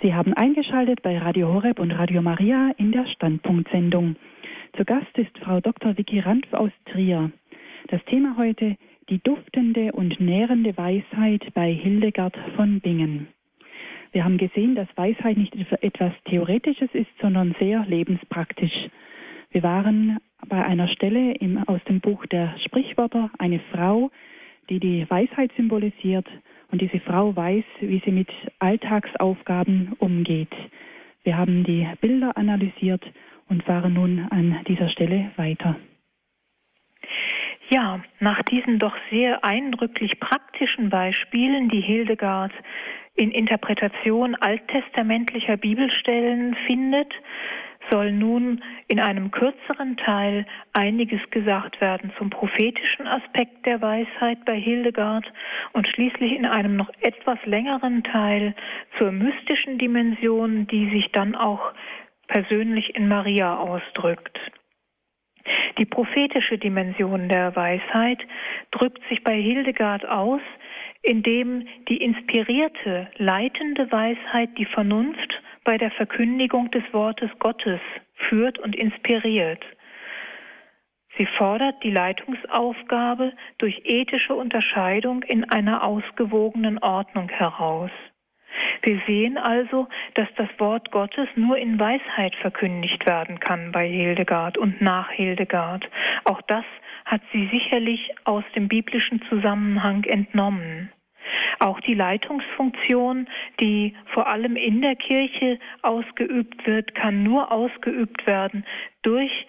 Sie haben eingeschaltet bei Radio Horeb und Radio Maria in der Standpunktsendung. Zu Gast ist Frau Dr. Vicky Ranf aus Trier. Das Thema heute die duftende und nährende Weisheit bei Hildegard von Bingen. Wir haben gesehen, dass Weisheit nicht etwas Theoretisches ist, sondern sehr lebenspraktisch. Wir waren bei einer Stelle im, aus dem Buch der Sprichwörter, eine Frau, die die Weisheit symbolisiert und diese Frau weiß, wie sie mit Alltagsaufgaben umgeht. Wir haben die Bilder analysiert und fahren nun an dieser Stelle weiter. Ja, nach diesen doch sehr eindrücklich praktischen Beispielen, die Hildegard in Interpretation alttestamentlicher Bibelstellen findet, soll nun in einem kürzeren Teil einiges gesagt werden zum prophetischen Aspekt der Weisheit bei Hildegard und schließlich in einem noch etwas längeren Teil zur mystischen Dimension, die sich dann auch persönlich in Maria ausdrückt. Die prophetische Dimension der Weisheit drückt sich bei Hildegard aus, indem die inspirierte, leitende Weisheit die Vernunft bei der Verkündigung des Wortes Gottes führt und inspiriert. Sie fordert die Leitungsaufgabe durch ethische Unterscheidung in einer ausgewogenen Ordnung heraus. Wir sehen also, dass das Wort Gottes nur in Weisheit verkündigt werden kann bei Hildegard und nach Hildegard. Auch das hat sie sicherlich aus dem biblischen Zusammenhang entnommen. Auch die Leitungsfunktion, die vor allem in der Kirche ausgeübt wird, kann nur ausgeübt werden durch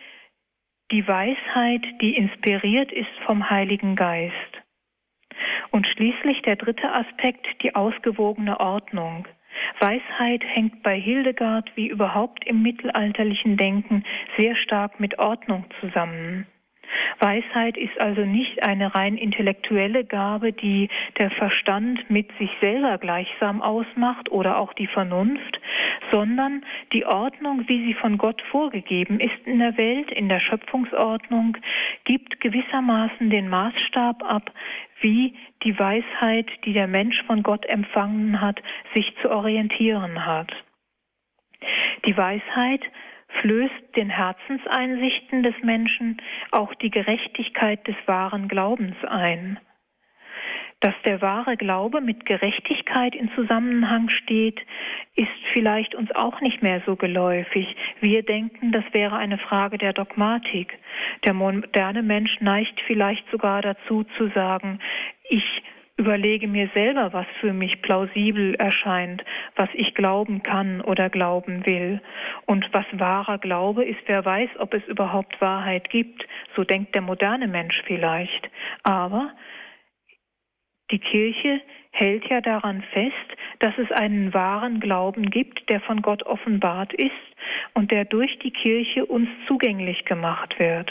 die Weisheit, die inspiriert ist vom Heiligen Geist. Und schließlich der dritte Aspekt, die ausgewogene Ordnung. Weisheit hängt bei Hildegard wie überhaupt im mittelalterlichen Denken sehr stark mit Ordnung zusammen. Weisheit ist also nicht eine rein intellektuelle Gabe, die der Verstand mit sich selber gleichsam ausmacht oder auch die Vernunft, sondern die Ordnung, wie sie von Gott vorgegeben ist in der Welt, in der Schöpfungsordnung, gibt gewissermaßen den Maßstab ab, wie die Weisheit, die der Mensch von Gott empfangen hat, sich zu orientieren hat. Die Weisheit flößt den Herzenseinsichten des Menschen auch die Gerechtigkeit des wahren Glaubens ein. Dass der wahre Glaube mit Gerechtigkeit in Zusammenhang steht, ist vielleicht uns auch nicht mehr so geläufig. Wir denken, das wäre eine Frage der Dogmatik. Der moderne Mensch neigt vielleicht sogar dazu zu sagen, ich überlege mir selber, was für mich plausibel erscheint, was ich glauben kann oder glauben will. Und was wahrer Glaube ist, wer weiß, ob es überhaupt Wahrheit gibt. So denkt der moderne Mensch vielleicht. Aber die Kirche hält ja daran fest, dass es einen wahren Glauben gibt, der von Gott offenbart ist und der durch die Kirche uns zugänglich gemacht wird.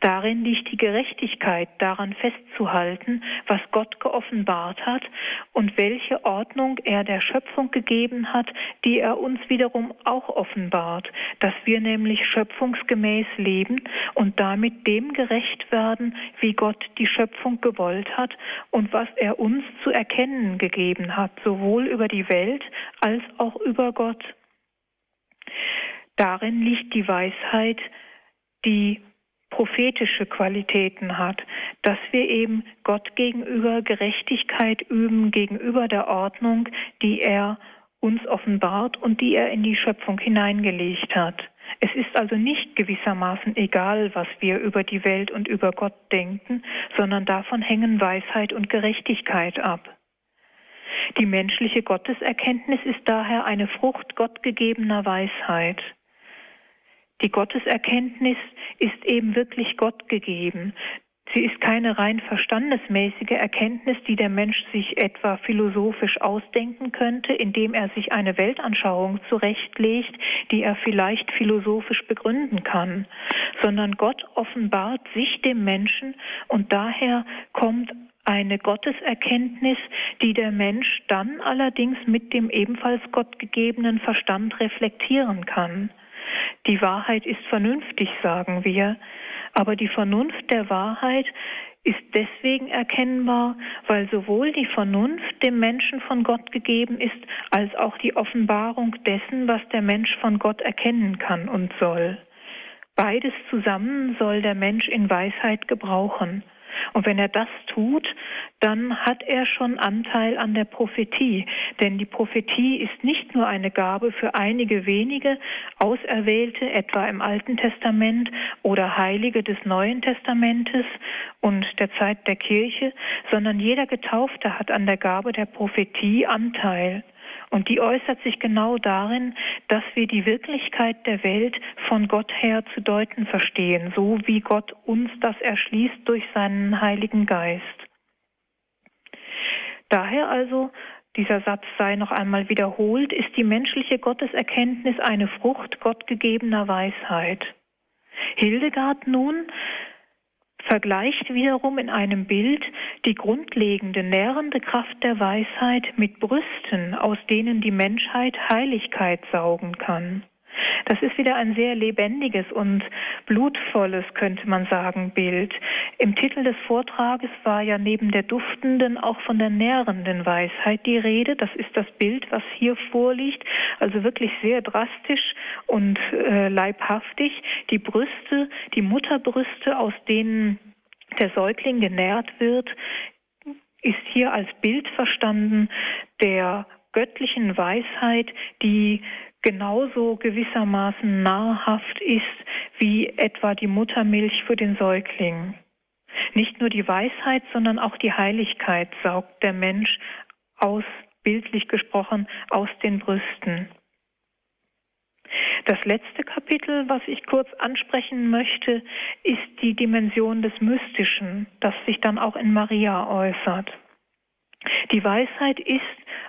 Darin liegt die Gerechtigkeit, daran festzuhalten, was Gott geoffenbart hat und welche Ordnung er der Schöpfung gegeben hat, die er uns wiederum auch offenbart, dass wir nämlich schöpfungsgemäß leben und damit dem gerecht werden, wie Gott die Schöpfung gewollt hat und was er uns zu erkennen gegeben hat, sowohl über die Welt als auch über Gott. Darin liegt die Weisheit, die prophetische Qualitäten hat, dass wir eben Gott gegenüber Gerechtigkeit üben, gegenüber der Ordnung, die er uns offenbart und die er in die Schöpfung hineingelegt hat. Es ist also nicht gewissermaßen egal, was wir über die Welt und über Gott denken, sondern davon hängen Weisheit und Gerechtigkeit ab. Die menschliche Gotteserkenntnis ist daher eine Frucht gottgegebener Weisheit. Die Gotteserkenntnis ist eben wirklich Gott gegeben. Sie ist keine rein verstandesmäßige Erkenntnis, die der Mensch sich etwa philosophisch ausdenken könnte, indem er sich eine Weltanschauung zurechtlegt, die er vielleicht philosophisch begründen kann, sondern Gott offenbart sich dem Menschen und daher kommt eine Gotteserkenntnis, die der Mensch dann allerdings mit dem ebenfalls gottgegebenen Verstand reflektieren kann. Die Wahrheit ist vernünftig, sagen wir, aber die Vernunft der Wahrheit ist deswegen erkennbar, weil sowohl die Vernunft dem Menschen von Gott gegeben ist, als auch die Offenbarung dessen, was der Mensch von Gott erkennen kann und soll. Beides zusammen soll der Mensch in Weisheit gebrauchen. Und wenn er das tut, dann hat er schon Anteil an der Prophetie. Denn die Prophetie ist nicht nur eine Gabe für einige wenige Auserwählte, etwa im Alten Testament oder Heilige des Neuen Testamentes und der Zeit der Kirche, sondern jeder Getaufte hat an der Gabe der Prophetie Anteil. Und die äußert sich genau darin, dass wir die Wirklichkeit der Welt von Gott her zu deuten verstehen, so wie Gott uns das erschließt durch seinen Heiligen Geist. Daher also, dieser Satz sei noch einmal wiederholt, ist die menschliche Gotteserkenntnis eine Frucht gottgegebener Weisheit. Hildegard nun vergleicht wiederum in einem Bild die grundlegende nährende Kraft der Weisheit mit Brüsten, aus denen die Menschheit Heiligkeit saugen kann. Das ist wieder ein sehr lebendiges und blutvolles, könnte man sagen, Bild. Im Titel des Vortrages war ja neben der duftenden auch von der nährenden Weisheit die Rede. Das ist das Bild, was hier vorliegt. Also wirklich sehr drastisch und äh, leibhaftig. Die Brüste, die Mutterbrüste, aus denen der Säugling genährt wird, ist hier als Bild verstanden der göttlichen Weisheit, die genauso gewissermaßen nahrhaft ist wie etwa die Muttermilch für den Säugling. Nicht nur die Weisheit, sondern auch die Heiligkeit saugt der Mensch aus, bildlich gesprochen, aus den Brüsten. Das letzte Kapitel, was ich kurz ansprechen möchte, ist die Dimension des Mystischen, das sich dann auch in Maria äußert. Die Weisheit ist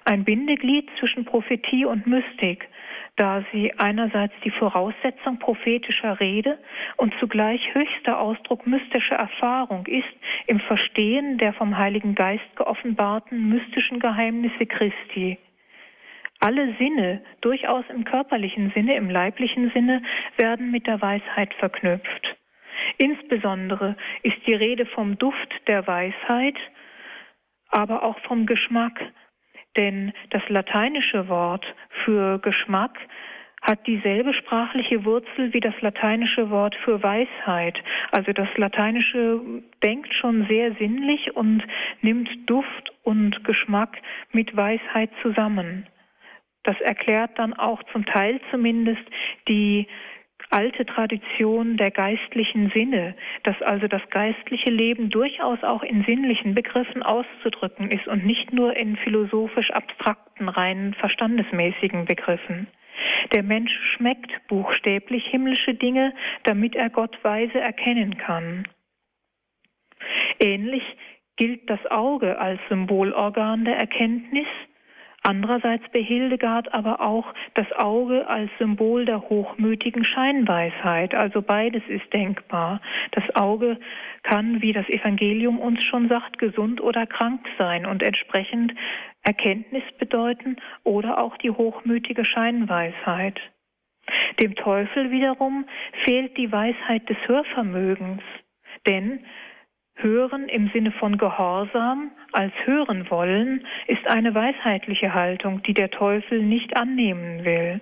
ein Bindeglied zwischen Prophetie und Mystik, da sie einerseits die Voraussetzung prophetischer Rede und zugleich höchster Ausdruck mystischer Erfahrung ist im Verstehen der vom Heiligen Geist geoffenbarten mystischen Geheimnisse Christi. Alle Sinne, durchaus im körperlichen Sinne, im leiblichen Sinne, werden mit der Weisheit verknüpft. Insbesondere ist die Rede vom Duft der Weisheit, aber auch vom Geschmack, denn das lateinische Wort für Geschmack hat dieselbe sprachliche Wurzel wie das lateinische Wort für Weisheit. Also das lateinische denkt schon sehr sinnlich und nimmt Duft und Geschmack mit Weisheit zusammen. Das erklärt dann auch zum Teil zumindest die alte Tradition der geistlichen Sinne, dass also das geistliche Leben durchaus auch in sinnlichen Begriffen auszudrücken ist und nicht nur in philosophisch abstrakten, rein verstandesmäßigen Begriffen. Der Mensch schmeckt buchstäblich himmlische Dinge, damit er Gott weise erkennen kann. Ähnlich gilt das Auge als Symbolorgan der Erkenntnis, Andererseits bei Hildegard aber auch das Auge als Symbol der hochmütigen Scheinweisheit. Also beides ist denkbar. Das Auge kann, wie das Evangelium uns schon sagt, gesund oder krank sein und entsprechend Erkenntnis bedeuten oder auch die hochmütige Scheinweisheit. Dem Teufel wiederum fehlt die Weisheit des Hörvermögens, denn Hören im Sinne von Gehorsam als hören wollen ist eine weisheitliche Haltung, die der Teufel nicht annehmen will.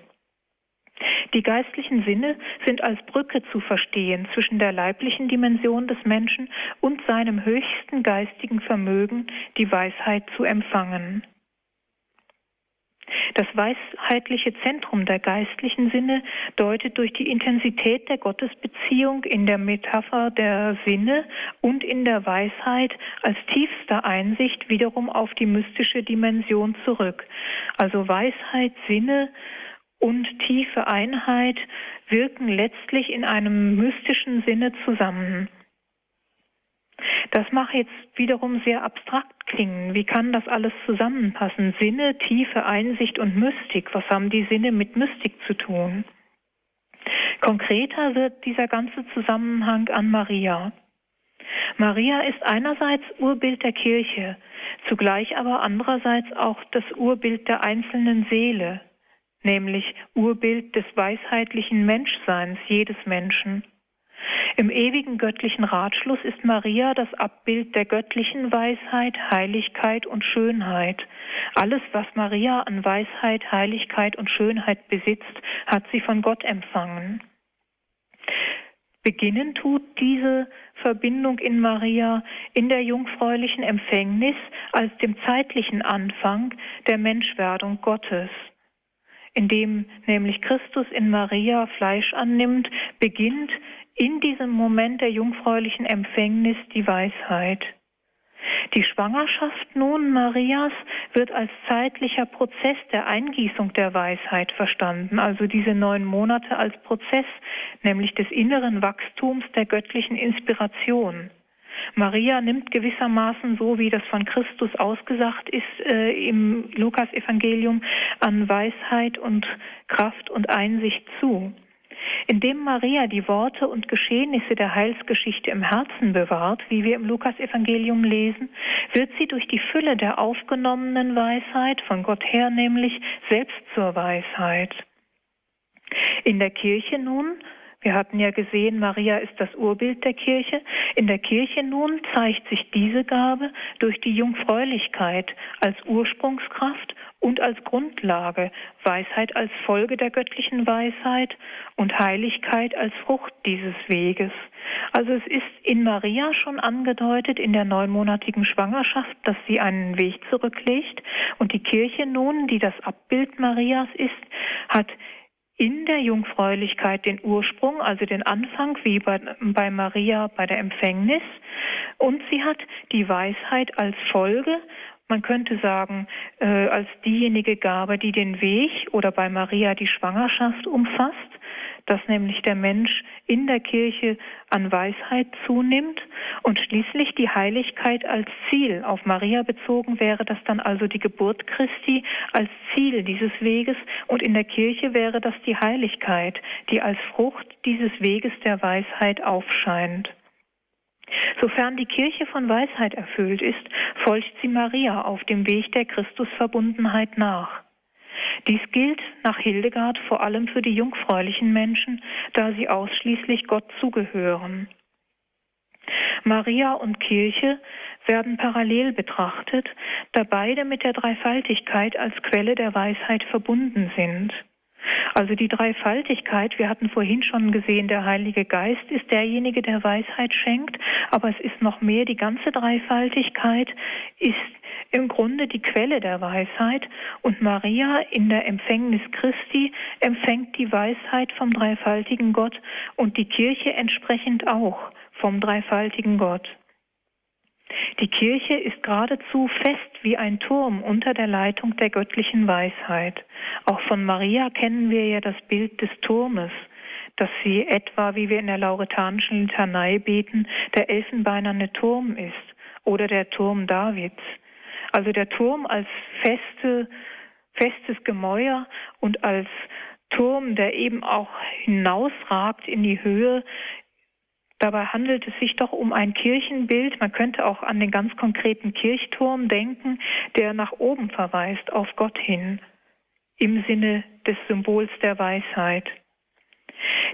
Die geistlichen Sinne sind als Brücke zu verstehen zwischen der leiblichen Dimension des Menschen und seinem höchsten geistigen Vermögen, die Weisheit zu empfangen. Das weisheitliche Zentrum der geistlichen Sinne deutet durch die Intensität der Gottesbeziehung in der Metapher der Sinne und in der Weisheit als tiefster Einsicht wiederum auf die mystische Dimension zurück. Also Weisheit, Sinne und tiefe Einheit wirken letztlich in einem mystischen Sinne zusammen. Das macht jetzt wiederum sehr abstrakt klingen. Wie kann das alles zusammenpassen? Sinne, tiefe Einsicht und Mystik. Was haben die Sinne mit Mystik zu tun? Konkreter wird dieser ganze Zusammenhang an Maria. Maria ist einerseits Urbild der Kirche, zugleich aber andererseits auch das Urbild der einzelnen Seele, nämlich Urbild des weisheitlichen Menschseins jedes Menschen. Im ewigen göttlichen Ratschluss ist Maria das Abbild der göttlichen Weisheit, Heiligkeit und Schönheit. Alles, was Maria an Weisheit, Heiligkeit und Schönheit besitzt, hat sie von Gott empfangen. Beginnen tut diese Verbindung in Maria in der jungfräulichen Empfängnis als dem zeitlichen Anfang der Menschwerdung Gottes. Indem nämlich Christus in Maria Fleisch annimmt, beginnt in diesem Moment der jungfräulichen Empfängnis die Weisheit. Die Schwangerschaft nun Marias wird als zeitlicher Prozess der Eingießung der Weisheit verstanden, also diese neun Monate als Prozess, nämlich des inneren Wachstums der göttlichen Inspiration. Maria nimmt gewissermaßen so, wie das von Christus ausgesagt ist äh, im Lukas-Evangelium, an Weisheit und Kraft und Einsicht zu. Indem Maria die Worte und Geschehnisse der Heilsgeschichte im Herzen bewahrt, wie wir im Lukasevangelium lesen, wird sie durch die Fülle der aufgenommenen Weisheit, von Gott her nämlich, selbst zur Weisheit. In der Kirche nun wir hatten ja gesehen, Maria ist das Urbild der Kirche. In der Kirche nun zeigt sich diese Gabe durch die Jungfräulichkeit als Ursprungskraft und als Grundlage, Weisheit als Folge der göttlichen Weisheit und Heiligkeit als Frucht dieses Weges. Also es ist in Maria schon angedeutet in der neunmonatigen Schwangerschaft, dass sie einen Weg zurücklegt und die Kirche nun, die das Abbild Marias ist, hat in der Jungfräulichkeit den Ursprung, also den Anfang, wie bei, bei Maria bei der Empfängnis. Und sie hat die Weisheit als Folge, man könnte sagen, äh, als diejenige Gabe, die den Weg oder bei Maria die Schwangerschaft umfasst dass nämlich der Mensch in der Kirche an Weisheit zunimmt und schließlich die Heiligkeit als Ziel auf Maria bezogen wäre, das dann also die Geburt Christi als Ziel dieses Weges und in der Kirche wäre das die Heiligkeit, die als Frucht dieses Weges der Weisheit aufscheint. Sofern die Kirche von Weisheit erfüllt ist, folgt sie Maria auf dem Weg der Christusverbundenheit nach. Dies gilt nach Hildegard vor allem für die jungfräulichen Menschen, da sie ausschließlich Gott zugehören. Maria und Kirche werden parallel betrachtet, da beide mit der Dreifaltigkeit als Quelle der Weisheit verbunden sind. Also die Dreifaltigkeit, wir hatten vorhin schon gesehen, der Heilige Geist ist derjenige, der Weisheit schenkt, aber es ist noch mehr, die ganze Dreifaltigkeit ist im Grunde die Quelle der Weisheit und Maria in der Empfängnis Christi empfängt die Weisheit vom dreifaltigen Gott und die Kirche entsprechend auch vom dreifaltigen Gott. Die Kirche ist geradezu fest wie ein Turm unter der Leitung der göttlichen Weisheit. Auch von Maria kennen wir ja das Bild des Turmes, dass sie etwa, wie wir in der lauretanischen Litanei beten, der elfenbeinerne Turm ist oder der Turm Davids. Also der Turm als feste, festes Gemäuer und als Turm, der eben auch hinausragt in die Höhe. Dabei handelt es sich doch um ein Kirchenbild. Man könnte auch an den ganz konkreten Kirchturm denken, der nach oben verweist, auf Gott hin, im Sinne des Symbols der Weisheit.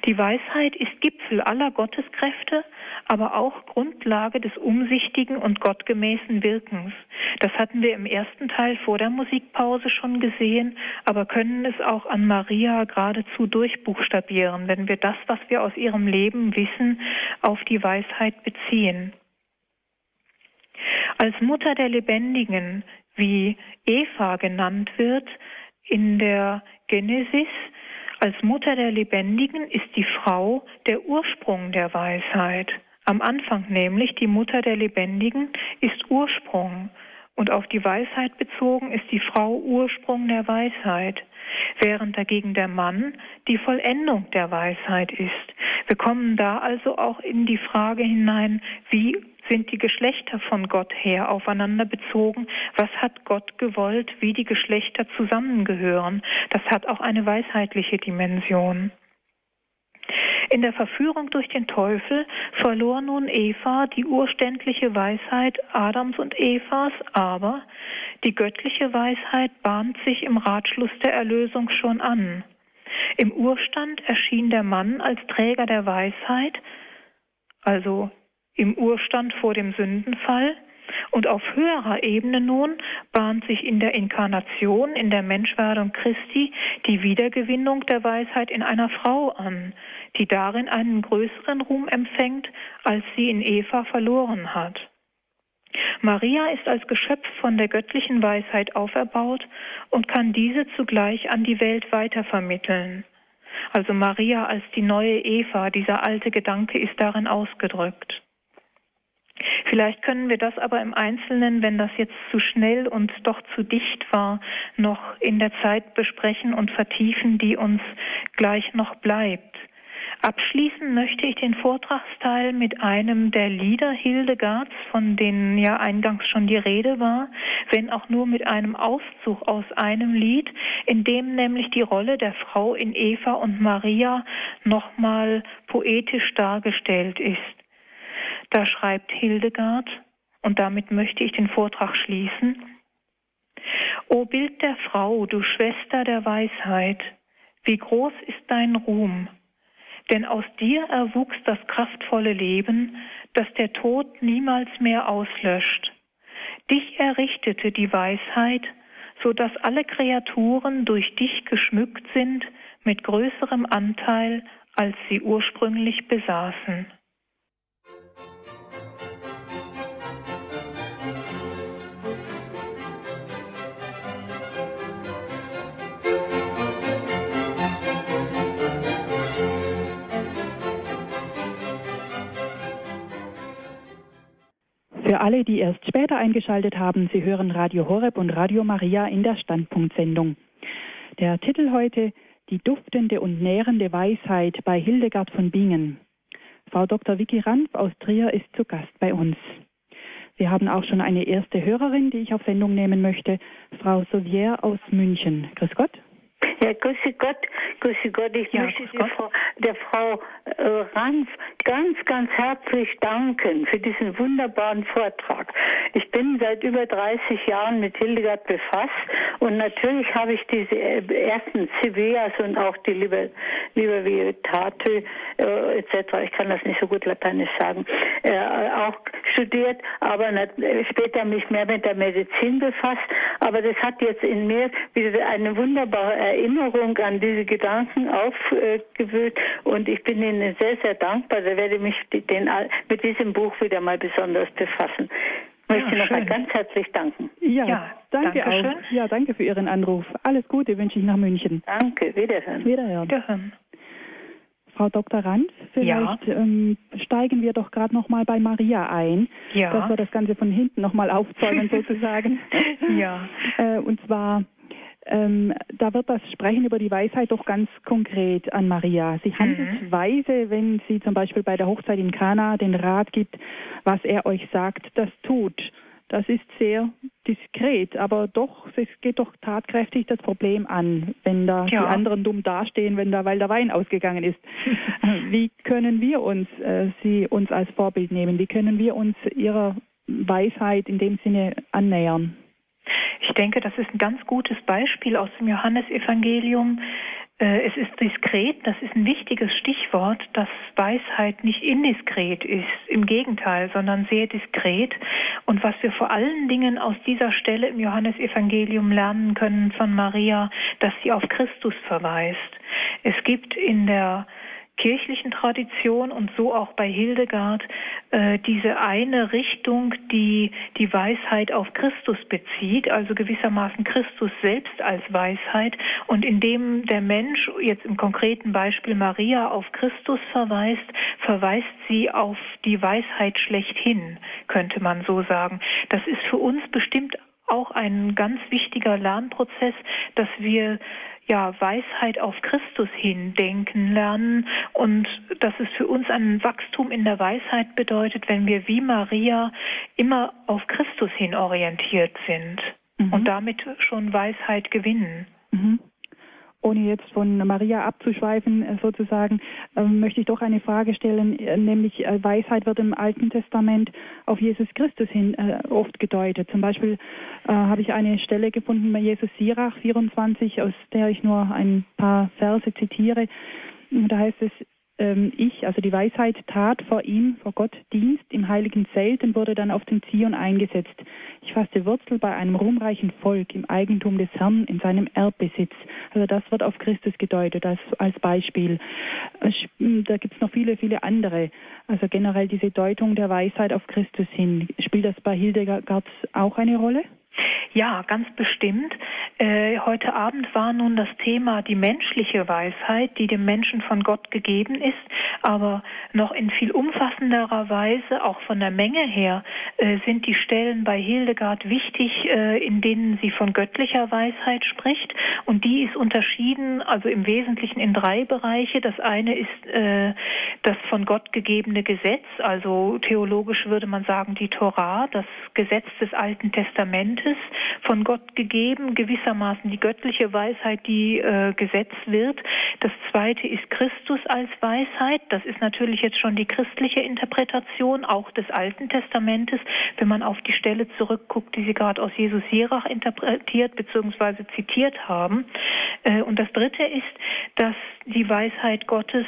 Die Weisheit ist Gipfel aller Gotteskräfte, aber auch Grundlage des umsichtigen und gottgemäßen Wirkens. Das hatten wir im ersten Teil vor der Musikpause schon gesehen, aber können es auch an Maria geradezu durchbuchstabieren, wenn wir das, was wir aus ihrem Leben wissen, auf die Weisheit beziehen. Als Mutter der Lebendigen, wie Eva genannt wird, in der Genesis als Mutter der Lebendigen ist die Frau der Ursprung der Weisheit. Am Anfang nämlich die Mutter der Lebendigen ist Ursprung und auf die Weisheit bezogen ist die Frau Ursprung der Weisheit, während dagegen der Mann die Vollendung der Weisheit ist. Wir kommen da also auch in die Frage hinein, wie sind die Geschlechter von Gott her aufeinander bezogen? Was hat Gott gewollt, wie die Geschlechter zusammengehören? Das hat auch eine weisheitliche Dimension. In der Verführung durch den Teufel verlor nun Eva die urständliche Weisheit Adams und Evas, aber die göttliche Weisheit bahnt sich im Ratschluss der Erlösung schon an. Im Urstand erschien der Mann als Träger der Weisheit, also im Urstand vor dem Sündenfall, und auf höherer Ebene nun bahnt sich in der Inkarnation, in der Menschwerdung Christi, die Wiedergewinnung der Weisheit in einer Frau an, die darin einen größeren Ruhm empfängt, als sie in Eva verloren hat. Maria ist als Geschöpf von der göttlichen Weisheit auferbaut und kann diese zugleich an die Welt weitervermitteln. Also Maria als die neue Eva, dieser alte Gedanke ist darin ausgedrückt. Vielleicht können wir das aber im Einzelnen, wenn das jetzt zu schnell und doch zu dicht war, noch in der Zeit besprechen und vertiefen, die uns gleich noch bleibt. Abschließen möchte ich den Vortragsteil mit einem der Lieder Hildegards, von denen ja eingangs schon die Rede war, wenn auch nur mit einem Auszug aus einem Lied, in dem nämlich die Rolle der Frau in Eva und Maria nochmal poetisch dargestellt ist. Da schreibt Hildegard, und damit möchte ich den Vortrag schließen, O Bild der Frau, du Schwester der Weisheit, wie groß ist dein Ruhm, denn aus dir erwuchs das kraftvolle Leben, das der Tod niemals mehr auslöscht. Dich errichtete die Weisheit, so dass alle Kreaturen durch dich geschmückt sind mit größerem Anteil, als sie ursprünglich besaßen. Für alle, die erst später eingeschaltet haben, Sie hören Radio Horeb und Radio Maria in der Standpunktsendung. Der Titel heute Die duftende und nährende Weisheit bei Hildegard von Bingen. Frau Dr. Vicky Ranf aus Trier ist zu Gast bei uns. Wir haben auch schon eine erste Hörerin, die ich auf Sendung nehmen möchte, Frau Sauvier aus München. Grüß Gott. Ja, grüße Gott, grüße Gott. Ich ja, möchte Frau, der Frau äh, Ranf ganz, ganz herzlich danken für diesen wunderbaren Vortrag. Ich bin seit über 30 Jahren mit Hildegard befasst und natürlich habe ich diese äh, ersten CVs und auch die Liber, Liber Vietate äh, etc., ich kann das nicht so gut lateinisch sagen, äh, auch studiert, aber später mich mehr mit der Medizin befasst. Aber das hat jetzt in mir wieder eine wunderbare Erinnerung an diese Gedanken aufgewühlt und ich bin Ihnen sehr, sehr dankbar. Da werde ich mich den, mit diesem Buch wieder mal besonders befassen. Ich möchte ja, nochmal ganz herzlich danken. Ja, ja danke, danke auch. Schön. Ja, danke für Ihren Anruf. Alles Gute wünsche ich nach München. Danke, wiederhören. Wiederhören. wiederhören. Frau Dr. Rand, vielleicht ja. ähm, steigen wir doch gerade noch mal bei Maria ein, ja. dass wir das Ganze von hinten noch mal aufzäumen [laughs] sozusagen. ja. Äh, und zwar ähm, da wird das Sprechen über die Weisheit doch ganz konkret an Maria. Sie handelt mhm. weise, wenn sie zum Beispiel bei der Hochzeit in Kana den Rat gibt, was er euch sagt, das tut. Das ist sehr diskret, aber doch, es geht doch tatkräftig das Problem an, wenn da ja. die anderen dumm dastehen, wenn da, weil der Wein ausgegangen ist. [laughs] Wie können wir uns äh, sie uns als Vorbild nehmen? Wie können wir uns ihrer Weisheit in dem Sinne annähern? Ich denke, das ist ein ganz gutes Beispiel aus dem Johannesevangelium. Äh, es ist diskret, das ist ein wichtiges Stichwort, dass Weisheit nicht indiskret ist, im Gegenteil, sondern sehr diskret. Und was wir vor allen Dingen aus dieser Stelle im Johannesevangelium lernen können von Maria, dass sie auf Christus verweist. Es gibt in der kirchlichen Tradition und so auch bei Hildegard äh, diese eine Richtung, die die Weisheit auf Christus bezieht, also gewissermaßen Christus selbst als Weisheit und indem der Mensch jetzt im konkreten Beispiel Maria auf Christus verweist, verweist sie auf die Weisheit schlechthin, könnte man so sagen. Das ist für uns bestimmt auch ein ganz wichtiger Lernprozess, dass wir ja, Weisheit auf Christus hin denken lernen und dass es für uns ein Wachstum in der Weisheit bedeutet, wenn wir wie Maria immer auf Christus hin orientiert sind mhm. und damit schon Weisheit gewinnen. Mhm ohne jetzt von Maria abzuschweifen äh, sozusagen, ähm, möchte ich doch eine Frage stellen, äh, nämlich äh, Weisheit wird im Alten Testament auf Jesus Christus hin oft gedeutet. Zum Beispiel habe ich eine Stelle gefunden bei Jesus Sirach 24, aus der ich nur ein paar Verse zitiere. Da heißt es, ähm, ich, also die Weisheit, tat vor ihm, vor Gott Dienst im heiligen Zelt und wurde dann auf den Zion eingesetzt. Ich fasste Wurzel bei einem ruhmreichen Volk im Eigentum des Herrn in seinem Erbbesitz. Also das wird auf Christus gedeutet als, als Beispiel. Hm, da gibt es noch viele, viele andere. Also generell diese Deutung der Weisheit auf Christus hin. Spielt das bei Hildegard auch eine Rolle? Ja, ganz bestimmt. Äh, heute Abend war nun das Thema die menschliche Weisheit, die dem Menschen von Gott gegeben ist, aber noch in viel umfassenderer Weise, auch von der Menge her, äh, sind die Stellen bei Hildegard wichtig, äh, in denen sie von göttlicher Weisheit spricht. Und die ist unterschieden, also im Wesentlichen in drei Bereiche. Das eine ist äh, das von Gott gegebene Gesetz, also theologisch würde man sagen die Torah, das Gesetz des Alten Testamentes von Gott gegeben, gewissermaßen die göttliche Weisheit, die äh, gesetzt wird. Das zweite ist Christus als Weisheit. Das ist natürlich jetzt schon die christliche Interpretation auch des Alten Testamentes, wenn man auf die Stelle zurückguckt, die Sie gerade aus Jesus Sirach interpretiert bzw. zitiert haben. Äh, und das dritte ist, dass die Weisheit Gottes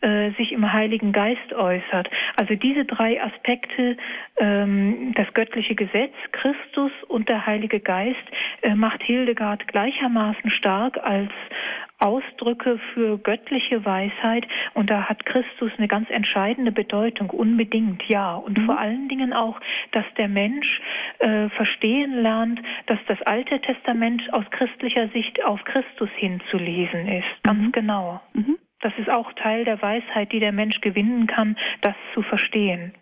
äh, sich im Heiligen Geist äußert. Also diese drei Aspekte, ähm, das göttliche Gesetz, Christus und der Heilige Geist, äh, macht Hildegard gleichermaßen stark als Ausdrücke für göttliche Weisheit und da hat Christus eine ganz entscheidende Bedeutung, unbedingt, ja. Und mhm. vor allen Dingen auch, dass der Mensch äh, verstehen lernt, dass das Alte Testament aus christlicher Sicht auf Christus hinzulesen ist. Ganz mhm. genau. Mhm. Das ist auch Teil der Weisheit, die der Mensch gewinnen kann, das zu verstehen.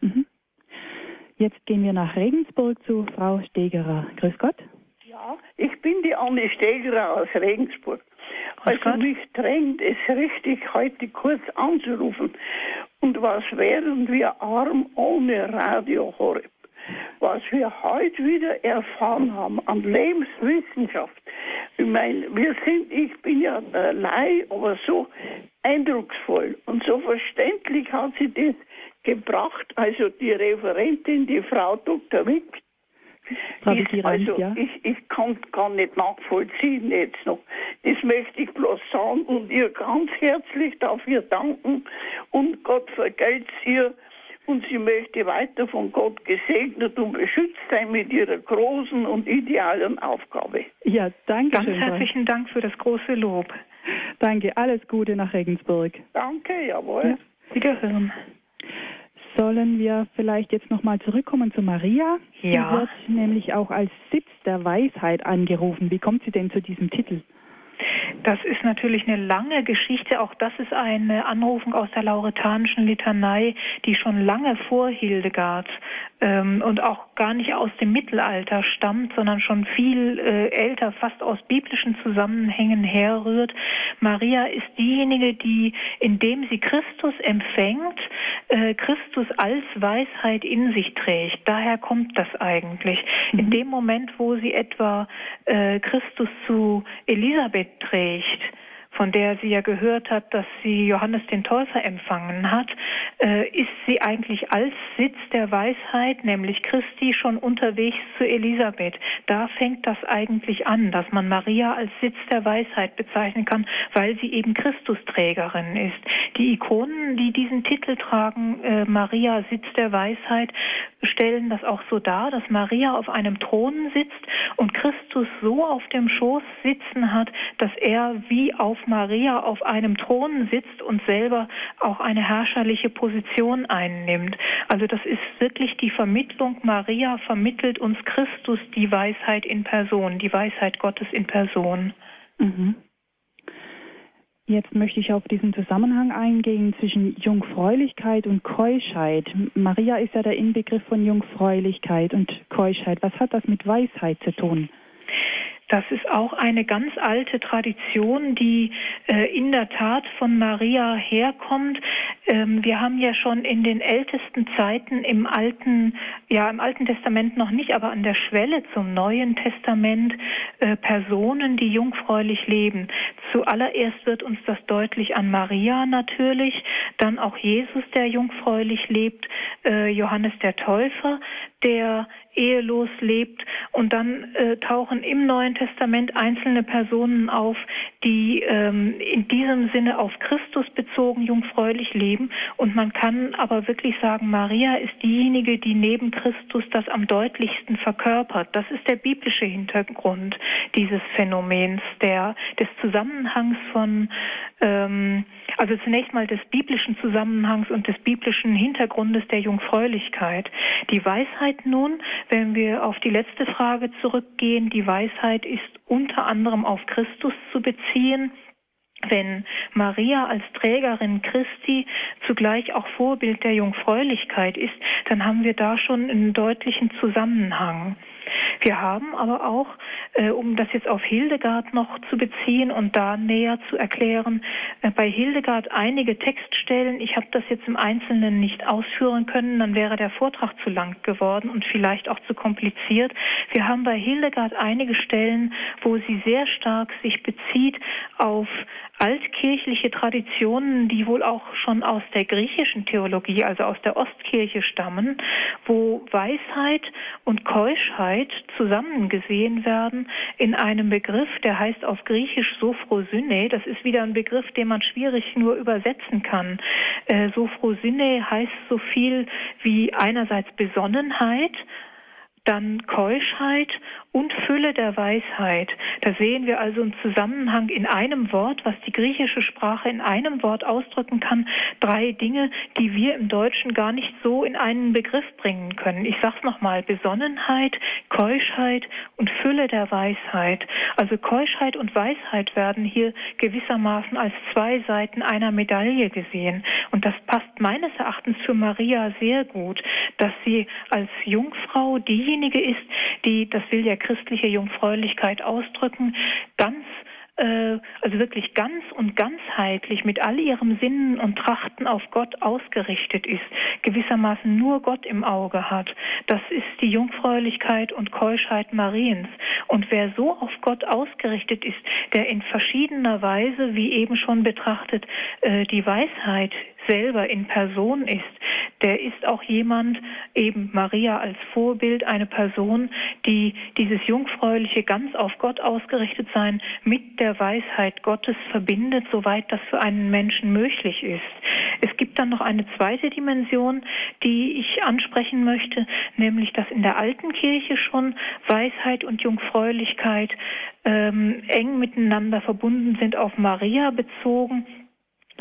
Jetzt gehen wir nach Regensburg zu Frau Stegerer. Grüß Gott. Ja, ich bin die Anne Stegerer aus Regensburg. Grüß also Gott. mich drängt es richtig, heute kurz anzurufen. Und was wären wir arm ohne Radio Horeb? Was wir heute wieder erfahren haben an Lebenswissenschaft. Ich meine, wir sind, ich bin ja Laie, aber so eindrucksvoll und so verständlich hat sie das gebracht. Also die Referentin, die Frau Dr. Wick, ist, also ja. ich, ich kann gar nicht nachvollziehen jetzt noch. Das möchte ich bloß sagen und ihr ganz herzlich dafür danken und Gott vergelt ihr und sie möchte weiter von Gott gesegnet und beschützt sein mit ihrer großen und idealen Aufgabe. Ja, danke Ganz schön. herzlichen Dank für das große Lob. Danke, alles Gute nach Regensburg. Danke, jawohl. Ja. Wiederhören. Sollen wir vielleicht jetzt nochmal zurückkommen zu Maria? Ja. Sie wird nämlich auch als Sitz der Weisheit angerufen. Wie kommt sie denn zu diesem Titel? Das ist natürlich eine lange Geschichte. Auch das ist eine Anrufung aus der lauretanischen Litanei, die schon lange vor Hildegard und auch gar nicht aus dem Mittelalter stammt, sondern schon viel äh, älter, fast aus biblischen Zusammenhängen herrührt. Maria ist diejenige, die, indem sie Christus empfängt, äh, Christus als Weisheit in sich trägt. Daher kommt das eigentlich. Mhm. In dem Moment, wo sie etwa äh, Christus zu Elisabeth trägt, von der sie ja gehört hat, dass sie Johannes den Täufer empfangen hat, äh, ist sie eigentlich als Sitz der Weisheit, nämlich Christi, schon unterwegs zu Elisabeth. Da fängt das eigentlich an, dass man Maria als Sitz der Weisheit bezeichnen kann, weil sie eben Christusträgerin ist. Die Ikonen, die diesen Titel tragen, äh, Maria Sitz der Weisheit, stellen das auch so dar, dass Maria auf einem Thron sitzt und Christus so auf dem Schoß sitzen hat, dass er wie auf Maria auf einem Thron sitzt und selber auch eine herrscherliche Position einnimmt. Also das ist wirklich die Vermittlung. Maria vermittelt uns Christus die Weisheit in Person, die Weisheit Gottes in Person. Mhm. Jetzt möchte ich auf diesen Zusammenhang eingehen zwischen Jungfräulichkeit und Keuschheit. Maria ist ja der Inbegriff von Jungfräulichkeit und Keuschheit. Was hat das mit Weisheit zu tun? Das ist auch eine ganz alte Tradition, die äh, in der Tat von Maria herkommt. Ähm, wir haben ja schon in den ältesten Zeiten im alten, ja im Alten Testament noch nicht, aber an der Schwelle zum Neuen Testament äh, Personen, die jungfräulich leben. Zuallererst wird uns das deutlich an Maria natürlich, dann auch Jesus, der jungfräulich lebt, äh, Johannes der Täufer, der ehelos lebt und dann äh, tauchen im Neuen Testament einzelne Personen auf, die ähm, in diesem Sinne auf Christus bezogen jungfräulich leben. Und man kann aber wirklich sagen, Maria ist diejenige, die neben Christus das am deutlichsten verkörpert. Das ist der biblische Hintergrund dieses Phänomens, der des Zusammenhangs von ähm, also zunächst mal des biblischen Zusammenhangs und des biblischen Hintergrundes der Jungfräulichkeit. Die Weisheit nun, wenn wir auf die letzte Frage zurückgehen, die Weisheit ist unter anderem auf Christus zu beziehen. Wenn Maria als Trägerin Christi zugleich auch Vorbild der Jungfräulichkeit ist, dann haben wir da schon einen deutlichen Zusammenhang. Wir haben aber auch, äh, um das jetzt auf Hildegard noch zu beziehen und da näher zu erklären, äh, bei Hildegard einige Textstellen. Ich habe das jetzt im Einzelnen nicht ausführen können, dann wäre der Vortrag zu lang geworden und vielleicht auch zu kompliziert. Wir haben bei Hildegard einige Stellen, wo sie sehr stark sich bezieht auf altkirchliche Traditionen, die wohl auch schon aus der griechischen Theologie, also aus der Ostkirche stammen, wo Weisheit und Keuschheit zusammengesehen werden in einem Begriff, der heißt auf Griechisch Sophrosyne. Das ist wieder ein Begriff, den man schwierig nur übersetzen kann. Äh, Sophrosyne heißt so viel wie einerseits Besonnenheit, dann Keuschheit und Fülle der Weisheit. Da sehen wir also einen Zusammenhang in einem Wort, was die griechische Sprache in einem Wort ausdrücken kann. Drei Dinge, die wir im Deutschen gar nicht so in einen Begriff bringen können. Ich sage es nochmal, Besonnenheit, Keuschheit und Fülle der Weisheit. Also Keuschheit und Weisheit werden hier gewissermaßen als zwei Seiten einer Medaille gesehen. Und das passt meines Erachtens für Maria sehr gut, dass sie als Jungfrau diejenige ist, die, das will ja christliche Jungfräulichkeit ausdrücken, ganz äh, also wirklich ganz und ganzheitlich mit all ihrem Sinnen und Trachten auf Gott ausgerichtet ist, gewissermaßen nur Gott im Auge hat. Das ist die Jungfräulichkeit und Keuschheit Mariens. Und wer so auf Gott ausgerichtet ist, der in verschiedener Weise, wie eben schon betrachtet, äh, die Weisheit selber in Person ist, der ist auch jemand, eben Maria als Vorbild, eine Person, die dieses jungfräuliche, ganz auf Gott ausgerichtet sein mit der Weisheit Gottes verbindet, soweit das für einen Menschen möglich ist. Es gibt dann noch eine zweite Dimension, die ich ansprechen möchte, nämlich dass in der alten Kirche schon Weisheit und Jungfräulichkeit ähm, eng miteinander verbunden sind, auf Maria bezogen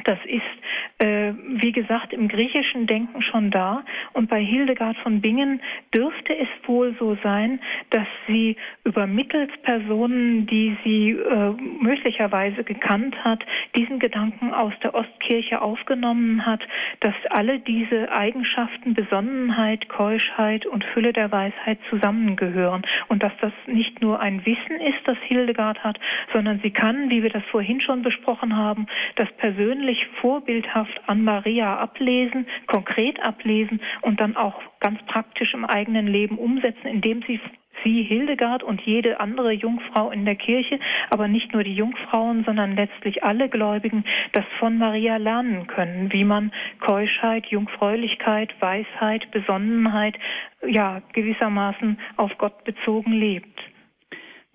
das ist, äh, wie gesagt, im griechischen Denken schon da. Und bei Hildegard von Bingen dürfte es wohl so sein, dass sie über Mittelspersonen, die sie äh, möglicherweise gekannt hat, diesen Gedanken aus der Ostkirche aufgenommen hat, dass alle diese Eigenschaften, Besonnenheit, Keuschheit und Fülle der Weisheit zusammengehören. Und dass das nicht nur ein Wissen ist, das Hildegard hat, sondern sie kann, wie wir das vorhin schon besprochen haben, das persönliche wirklich vorbildhaft an Maria ablesen, konkret ablesen und dann auch ganz praktisch im eigenen Leben umsetzen, indem sie sie, Hildegard und jede andere Jungfrau in der Kirche, aber nicht nur die Jungfrauen, sondern letztlich alle Gläubigen, das von Maria lernen können, wie man Keuschheit, Jungfräulichkeit, Weisheit, Besonnenheit, ja, gewissermaßen auf Gott bezogen lebt.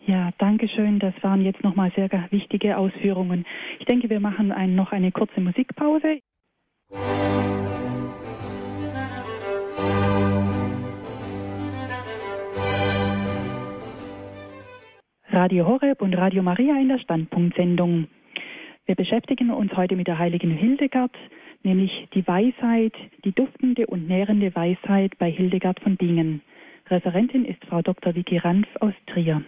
Ja, danke schön. Das waren jetzt nochmal sehr wichtige Ausführungen. Ich denke, wir machen ein, noch eine kurze Musikpause. Radio Horeb und Radio Maria in der Standpunktsendung. Wir beschäftigen uns heute mit der heiligen Hildegard, nämlich die Weisheit, die duftende und nährende Weisheit bei Hildegard von Bingen. Referentin ist Frau Dr. Vicky Ranf aus Trier.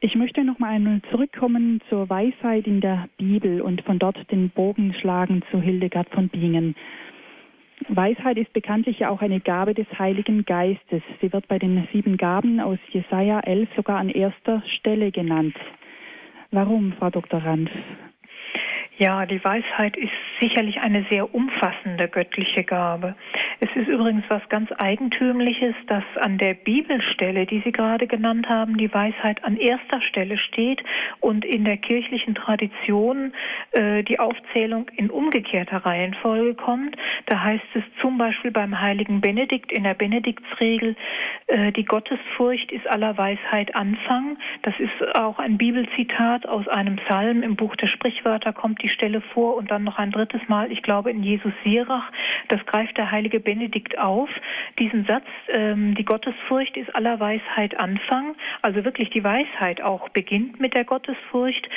Ich möchte noch mal zurückkommen zur Weisheit in der Bibel und von dort den Bogen schlagen zu Hildegard von Bingen. Weisheit ist bekanntlich ja auch eine Gabe des Heiligen Geistes. Sie wird bei den sieben Gaben aus Jesaja 11 sogar an erster Stelle genannt. Warum, Frau Dr. Ranf? Ja, die Weisheit ist sicherlich eine sehr umfassende göttliche Gabe. Es ist übrigens was ganz Eigentümliches, dass an der Bibelstelle, die Sie gerade genannt haben, die Weisheit an erster Stelle steht und in der kirchlichen Tradition äh, die Aufzählung in umgekehrter Reihenfolge kommt. Da heißt es zum Beispiel beim heiligen Benedikt in der Benediktsregel, äh, die Gottesfurcht ist aller Weisheit Anfang. Das ist auch ein Bibelzitat aus einem Psalm im Buch der Sprichwörter kommt die Stelle vor und dann noch ein drittes Mal, ich glaube in Jesus Sirach, das greift der heilige Benedikt auf, diesen Satz, ähm, die Gottesfurcht ist aller Weisheit Anfang, also wirklich die Weisheit auch beginnt mit der Gottesfurcht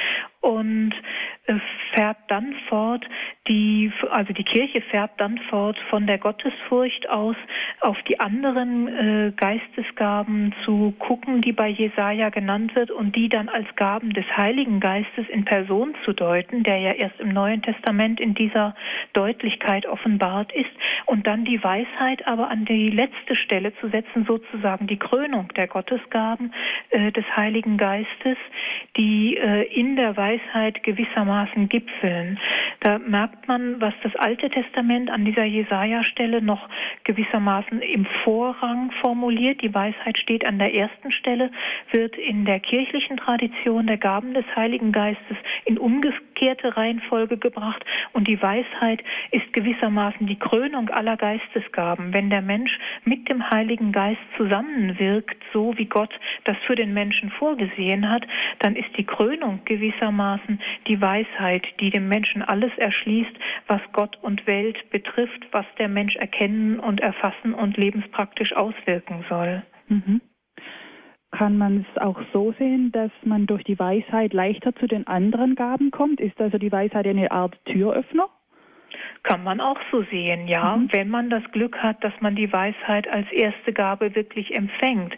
und äh, fährt dann fort, die, also die Kirche fährt dann fort von der Gottesfurcht aus auf die anderen äh, Geistesgaben zu gucken, die bei Jesaja genannt wird und die dann als Gaben des Heiligen Geistes in Person zu deuten, der ja erst im Neuen Testament in dieser Deutlichkeit offenbart ist und dann die Weisheit aber an die letzte Stelle zu setzen, sozusagen die Krönung der Gottesgaben äh, des Heiligen Geistes, die äh, in der Weisheit gewissermaßen gipfeln. Da merkt man, was das Alte Testament an dieser Jesaja-Stelle noch gewissermaßen im Vorrang formuliert. Die Weisheit steht an der ersten Stelle, wird in der kirchlichen Tradition der Gaben des Heiligen Geistes in umgekehrte Reihenfolge gebracht und die Weisheit ist gewissermaßen die Krönung aller Geistesgaben. Wenn der Mensch mit dem Heiligen Geist zusammenwirkt, so wie Gott das für den Menschen vorgesehen hat, dann ist die Krönung gewissermaßen die Weisheit, die dem Menschen alles erschließt, was Gott und Welt betrifft, was der Mensch erkennen und erfassen und lebenspraktisch auswirken soll. Mhm kann man es auch so sehen, dass man durch die Weisheit leichter zu den anderen Gaben kommt? Ist also die Weisheit eine Art Türöffner? Kann man auch so sehen, ja. Mhm. Wenn man das Glück hat, dass man die Weisheit als erste Gabe wirklich empfängt.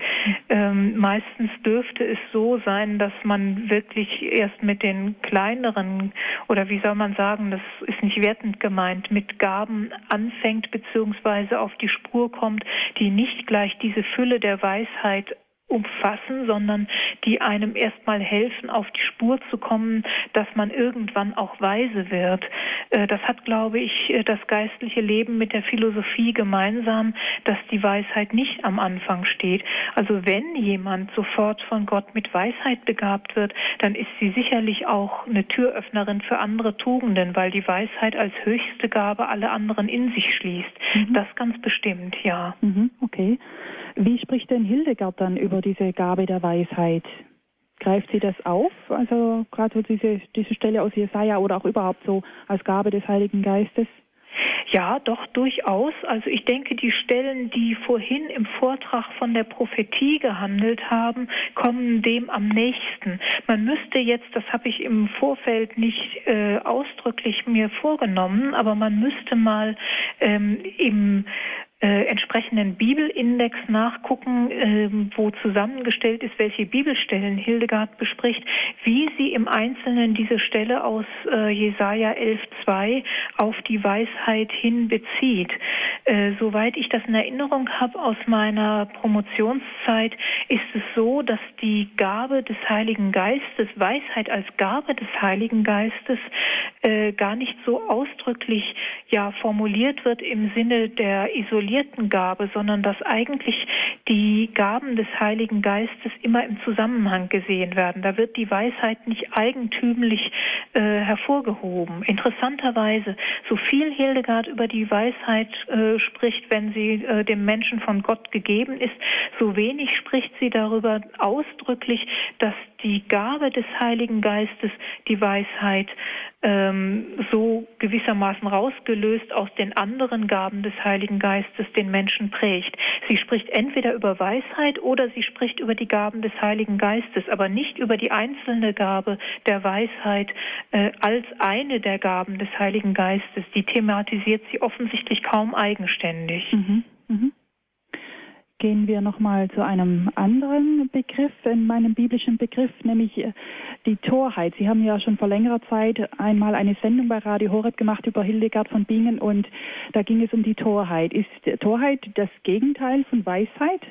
Ähm, meistens dürfte es so sein, dass man wirklich erst mit den kleineren oder wie soll man sagen, das ist nicht wertend gemeint, mit Gaben anfängt beziehungsweise auf die Spur kommt, die nicht gleich diese Fülle der Weisheit umfassen, sondern die einem erstmal helfen, auf die Spur zu kommen, dass man irgendwann auch weise wird. Äh, das hat, glaube ich, äh, das geistliche Leben mit der Philosophie gemeinsam, dass die Weisheit nicht am Anfang steht. Also wenn jemand sofort von Gott mit Weisheit begabt wird, dann ist sie sicherlich auch eine Türöffnerin für andere Tugenden, weil die Weisheit als höchste Gabe alle anderen in sich schließt. Mhm. Das ganz bestimmt, ja. Mhm, okay. Wie spricht denn Hildegard dann über diese Gabe der Weisheit? Greift sie das auf? Also gerade so diese, diese Stelle aus Jesaja oder auch überhaupt so als Gabe des Heiligen Geistes? Ja, doch durchaus. Also ich denke, die Stellen, die vorhin im Vortrag von der Prophetie gehandelt haben, kommen dem am nächsten. Man müsste jetzt, das habe ich im Vorfeld nicht äh, ausdrücklich mir vorgenommen, aber man müsste mal ähm, im äh, entsprechenden Bibelindex nachgucken, äh, wo zusammengestellt ist, welche Bibelstellen Hildegard bespricht, wie sie im Einzelnen diese Stelle aus äh, Jesaja 11,2 auf die Weisheit hin bezieht. Äh, soweit ich das in Erinnerung habe aus meiner Promotionszeit, ist es so, dass die Gabe des Heiligen Geistes, Weisheit als Gabe des Heiligen Geistes, äh, gar nicht so ausdrücklich ja formuliert wird im Sinne der Isolierung isolierten Gabe, sondern dass eigentlich die Gaben des Heiligen Geistes immer im Zusammenhang gesehen werden. Da wird die Weisheit nicht eigentümlich äh, hervorgehoben. Interessanterweise, so viel Hildegard über die Weisheit äh, spricht, wenn sie äh, dem Menschen von Gott gegeben ist, so wenig spricht sie darüber ausdrücklich, dass die Gabe des Heiligen Geistes die Weisheit so gewissermaßen rausgelöst aus den anderen Gaben des Heiligen Geistes den Menschen prägt. Sie spricht entweder über Weisheit oder sie spricht über die Gaben des Heiligen Geistes, aber nicht über die einzelne Gabe der Weisheit äh, als eine der Gaben des Heiligen Geistes. Die thematisiert sie offensichtlich kaum eigenständig. Mhm. Mhm gehen wir nochmal zu einem anderen Begriff, in meinem biblischen Begriff, nämlich äh, die Torheit. Sie haben ja schon vor längerer Zeit einmal eine Sendung bei Radio Horeb gemacht über Hildegard von Bingen und da ging es um die Torheit. Ist Torheit das Gegenteil von Weisheit?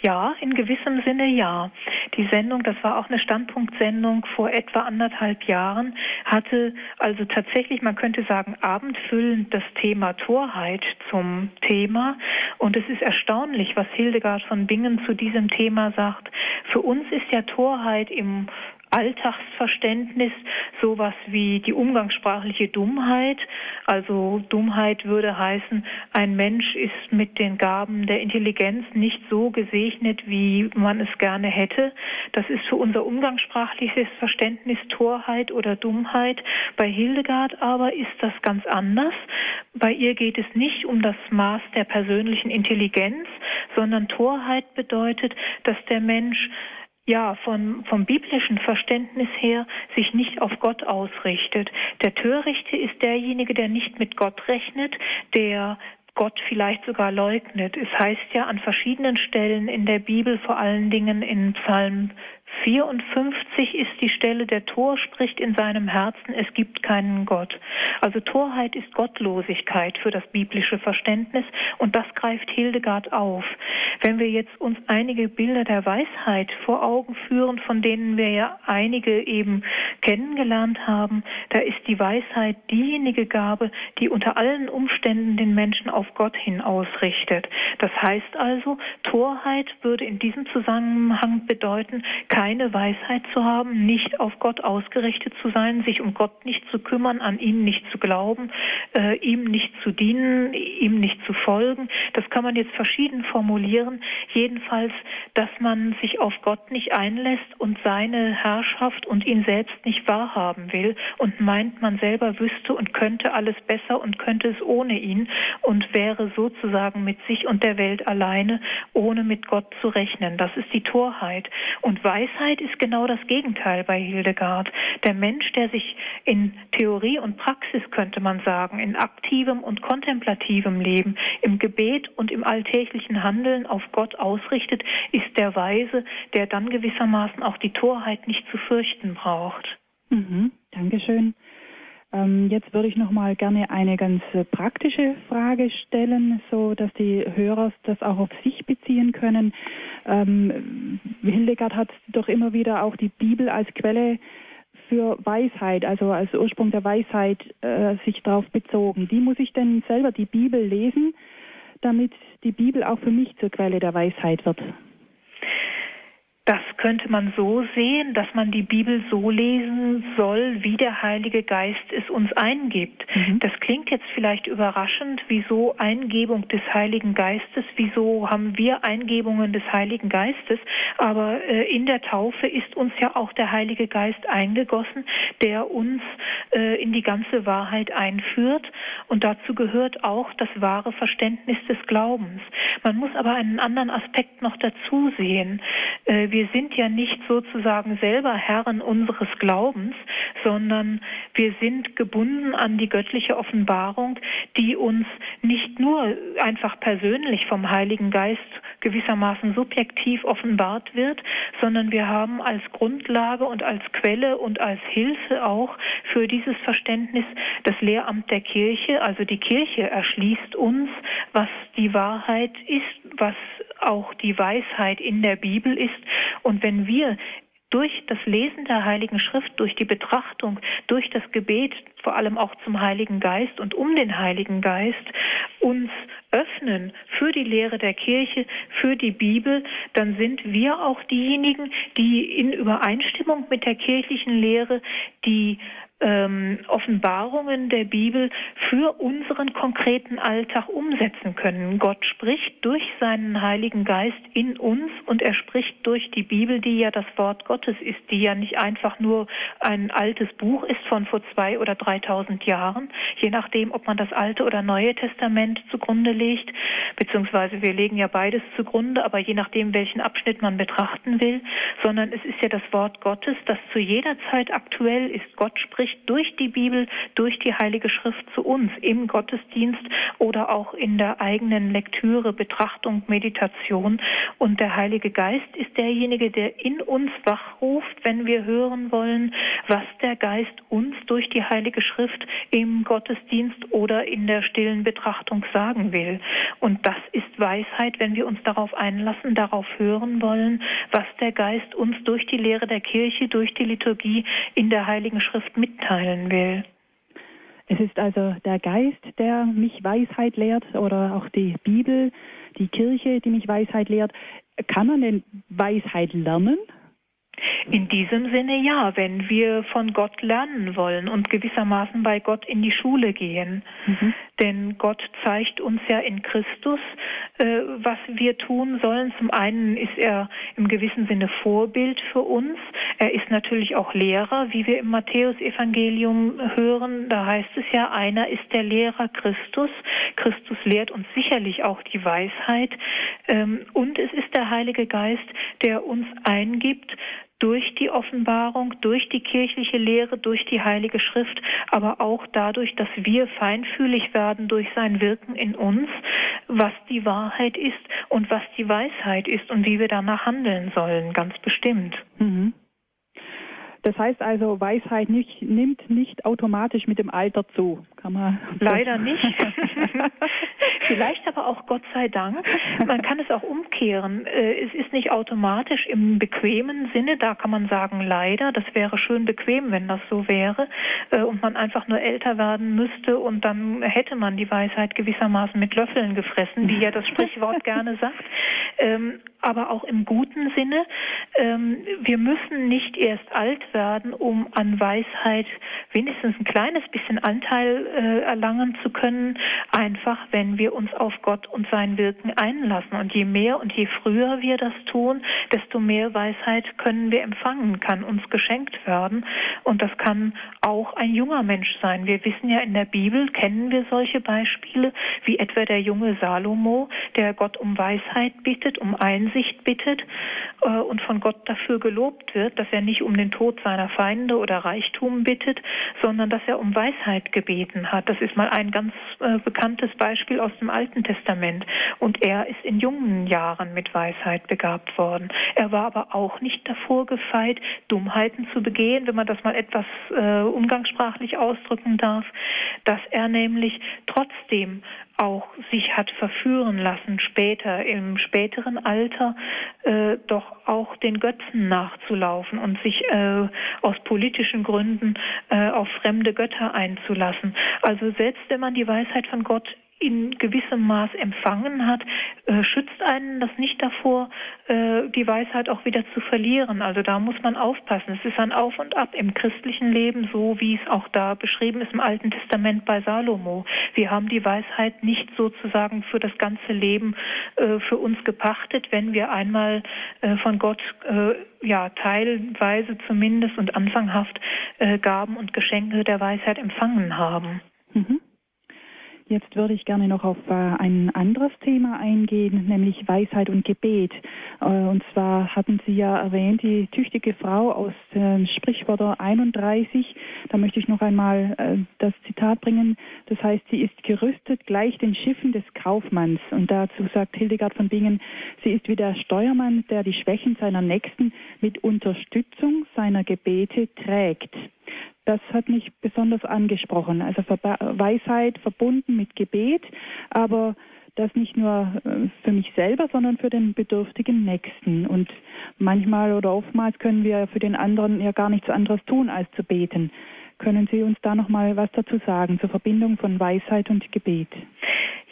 Ja, in gewissem Sinne ja. Die Sendung, das war auch eine Standpunktsendung vor etwa anderthalb Jahren, hatte also tatsächlich, man könnte sagen, abendfüllend das Thema Torheit zum Thema. Und es ist erstaunlich, was Hildegard von Bingen zu diesem Thema sagt. Für uns ist ja Torheit im Alltagsverständnis sowas wie die umgangssprachliche Dummheit. Also Dummheit würde heißen, ein Mensch ist mit den Gaben der Intelligenz nicht so gesegnet, wie man es gerne hätte. Das ist für unser umgangssprachliches Verständnis Torheit oder Dummheit. Bei Hildegard aber ist das ganz anders. Bei ihr geht es nicht um das Maß der persönlichen Intelligenz, sondern Torheit bedeutet, dass der Mensch ja, von, vom biblischen Verständnis her sich nicht auf Gott ausrichtet. Der Törichte ist derjenige, der nicht mit Gott rechnet, der Gott vielleicht sogar leugnet. Es heißt ja an verschiedenen Stellen in der Bibel, vor allen Dingen in Psalm 54 ist die Stelle, der Tor spricht in seinem Herzen, es gibt keinen Gott. Also Torheit ist Gottlosigkeit für das biblische Verständnis und das greift Hildegard auf. Wenn wir jetzt uns einige Bilder der Weisheit vor Augen führen, von denen wir ja einige eben kennengelernt haben, da ist die Weisheit diejenige Gabe, die unter allen Umständen den Menschen auf Gott hin ausrichtet. Das heißt also, Torheit würde in diesem Zusammenhang bedeuten, keine Weisheit zu haben, nicht auf Gott ausgerichtet zu sein, sich um Gott nicht zu kümmern, an ihn nicht zu glauben, äh, ihm nicht zu dienen, ihm nicht zu folgen. Das kann man jetzt verschieden formulieren. Jedenfalls, dass man sich auf Gott nicht einlässt und seine Herrschaft und ihn selbst nicht wahrhaben will und meint, man selber wüsste und könnte alles besser und könnte es ohne ihn und wäre sozusagen mit sich und der Welt alleine, ohne mit Gott zu rechnen. Das ist die Torheit. Und Weisheit Weisheit ist genau das Gegenteil bei Hildegard. Der Mensch, der sich in Theorie und Praxis, könnte man sagen, in aktivem und kontemplativem Leben, im Gebet und im alltäglichen Handeln auf Gott ausrichtet, ist der Weise, der dann gewissermaßen auch die Torheit nicht zu fürchten braucht. Mhm, Dankeschön. Ähm, jetzt würde ich noch mal gerne eine ganz praktische Frage stellen, so dass die Hörer das auch auf sich beziehen können. Ähm, Hildegard hat doch immer wieder auch die Bibel als Quelle für Weisheit, also als Ursprung der Weisheit äh, sich darauf bezogen. Wie muss ich denn selber die Bibel lesen, damit die Bibel auch für mich zur Quelle der Weisheit wird? Könnte man so sehen, dass man die Bibel so lesen soll, wie der Heilige Geist es uns eingibt. Mhm. Das klingt jetzt vielleicht überraschend, wieso Eingebung des Heiligen Geistes, wieso haben wir Eingebungen des Heiligen Geistes, aber äh, in der Taufe ist uns ja auch der Heilige Geist eingegossen, der uns äh, in die ganze Wahrheit einführt und dazu gehört auch das wahre Verständnis des Glaubens. Man muss aber einen anderen Aspekt noch dazu sehen. Äh, wir sind ja nicht sozusagen selber Herren unseres Glaubens, sondern wir sind gebunden an die göttliche Offenbarung, die uns nicht nur einfach persönlich vom Heiligen Geist gewissermaßen subjektiv offenbart wird, sondern wir haben als Grundlage und als Quelle und als Hilfe auch für dieses Verständnis das Lehramt der Kirche. Also die Kirche erschließt uns, was die Wahrheit ist, was auch die Weisheit in der Bibel ist. Und wenn wir durch das Lesen der Heiligen Schrift, durch die Betrachtung, durch das Gebet, vor allem auch zum Heiligen Geist und um den Heiligen Geist, uns öffnen für die Lehre der Kirche, für die Bibel, dann sind wir auch diejenigen, die in Übereinstimmung mit der kirchlichen Lehre die ähm, Offenbarungen der Bibel für unseren konkreten Alltag umsetzen können. Gott spricht durch seinen Heiligen Geist in uns und er spricht durch die Bibel, die ja das Wort Gottes ist, die ja nicht einfach nur ein altes Buch ist von vor zwei oder dreitausend Jahren, je nachdem, ob man das Alte oder Neue Testament zugrunde legt, beziehungsweise wir legen ja beides zugrunde, aber je nachdem, welchen Abschnitt man betrachten will, sondern es ist ja das Wort Gottes, das zu jeder Zeit aktuell ist. Gott spricht spricht durch die Bibel, durch die Heilige Schrift zu uns im Gottesdienst oder auch in der eigenen Lektüre, Betrachtung, Meditation. Und der Heilige Geist ist derjenige, der in uns wachruft, wenn wir hören wollen, was der Geist uns durch die Heilige Schrift im Gottesdienst oder in der stillen Betrachtung sagen will. Und das ist Weisheit, wenn wir uns darauf einlassen, darauf hören wollen, was der Geist uns durch die Lehre der Kirche, durch die Liturgie in der Heiligen Schrift mitteilen will. Es ist also der Geist, der mich Weisheit lehrt oder auch die Bibel, die Kirche, die mich Weisheit lehrt. Kann man denn Weisheit lernen? In diesem Sinne ja, wenn wir von Gott lernen wollen und gewissermaßen bei Gott in die Schule gehen. Mhm. Denn Gott zeigt uns ja in Christus, äh, was wir tun sollen. Zum einen ist er im gewissen Sinne Vorbild für uns. Er ist natürlich auch Lehrer, wie wir im Matthäusevangelium hören. Da heißt es ja, einer ist der Lehrer Christus. Christus lehrt uns sicherlich auch die Weisheit. Ähm, und es ist der Heilige Geist, der uns eingibt, durch die Offenbarung, durch die kirchliche Lehre, durch die Heilige Schrift, aber auch dadurch, dass wir feinfühlig werden durch sein Wirken in uns, was die Wahrheit ist und was die Weisheit ist und wie wir danach handeln sollen, ganz bestimmt. Mhm. Das heißt also, Weisheit nicht, nimmt nicht automatisch mit dem Alter zu. Kann man [laughs] Leider nicht. [laughs] Vielleicht aber auch Gott sei Dank. Man kann es auch umkehren. Äh, es ist nicht automatisch im bequemen Sinne. Da kann man sagen, leider. Das wäre schön bequem, wenn das so wäre. Äh, und man einfach nur älter werden müsste und dann hätte man die Weisheit gewissermaßen mit Löffeln gefressen, wie ja das Sprichwort [laughs] gerne sagt. Aber auch im guten Sinne. Ähm, wir müssen nicht erst alt werden, um an Weisheit wenigstens ein kleines bisschen Anteil äh, erlangen zu können, einfach wenn wir uns auf Gott und sein Wirken einlassen. Und je mehr und je früher wir das tun, desto mehr Weisheit können wir empfangen, kann uns geschenkt werden. Und das kann auch ein junger Mensch sein. Wir wissen ja in der Bibel, kennen wir solche Beispiele, wie etwa der junge Salomo, der Gott um Weisheit bittet, um Einsicht bittet äh, und von Gott dafür gelobt wird, dass er nicht um den Tod seiner Feinde oder Reichtum bittet, sondern dass er um Weisheit gebeten hat. Das ist mal ein ganz äh, bekanntes Beispiel aus dem Alten Testament. Und er ist in jungen Jahren mit Weisheit begabt worden. Er war aber auch nicht davor gefeit, Dummheiten zu begehen, wenn man das mal etwas äh, umgangssprachlich ausdrücken darf, dass er nämlich trotzdem auch sich hat verführen lassen, später im späteren Alter äh, doch auch den Götzen nachzulaufen und sich äh, aus politischen Gründen äh, auf fremde Götter einzulassen. Also selbst wenn man die Weisheit von Gott in gewissem Maß empfangen hat, äh, schützt einen das nicht davor, äh, die Weisheit auch wieder zu verlieren. Also da muss man aufpassen. Es ist ein Auf und Ab im christlichen Leben, so wie es auch da beschrieben ist im Alten Testament bei Salomo. Wir haben die Weisheit nicht sozusagen für das ganze Leben äh, für uns gepachtet, wenn wir einmal äh, von Gott äh, ja teilweise zumindest und anfanghaft Gaben und Geschenke der Weisheit empfangen haben. Mhm. Jetzt würde ich gerne noch auf äh, ein anderes Thema eingehen, nämlich Weisheit und Gebet. Äh, und zwar hatten Sie ja erwähnt, die tüchtige Frau aus äh, Sprichwörter 31. Da möchte ich noch einmal das Zitat bringen. Das heißt, sie ist gerüstet gleich den Schiffen des Kaufmanns. Und dazu sagt Hildegard von Bingen, sie ist wie der Steuermann, der die Schwächen seiner Nächsten mit Unterstützung seiner Gebete trägt. Das hat mich besonders angesprochen. Also Weisheit verbunden mit Gebet, aber das nicht nur äh, für mich selber, sondern für den bedürftigen Nächsten. Und manchmal oder oftmals können wir für den anderen ja gar nichts anderes tun, als zu beten. Können Sie uns da noch mal was dazu sagen zur Verbindung von Weisheit und Gebet?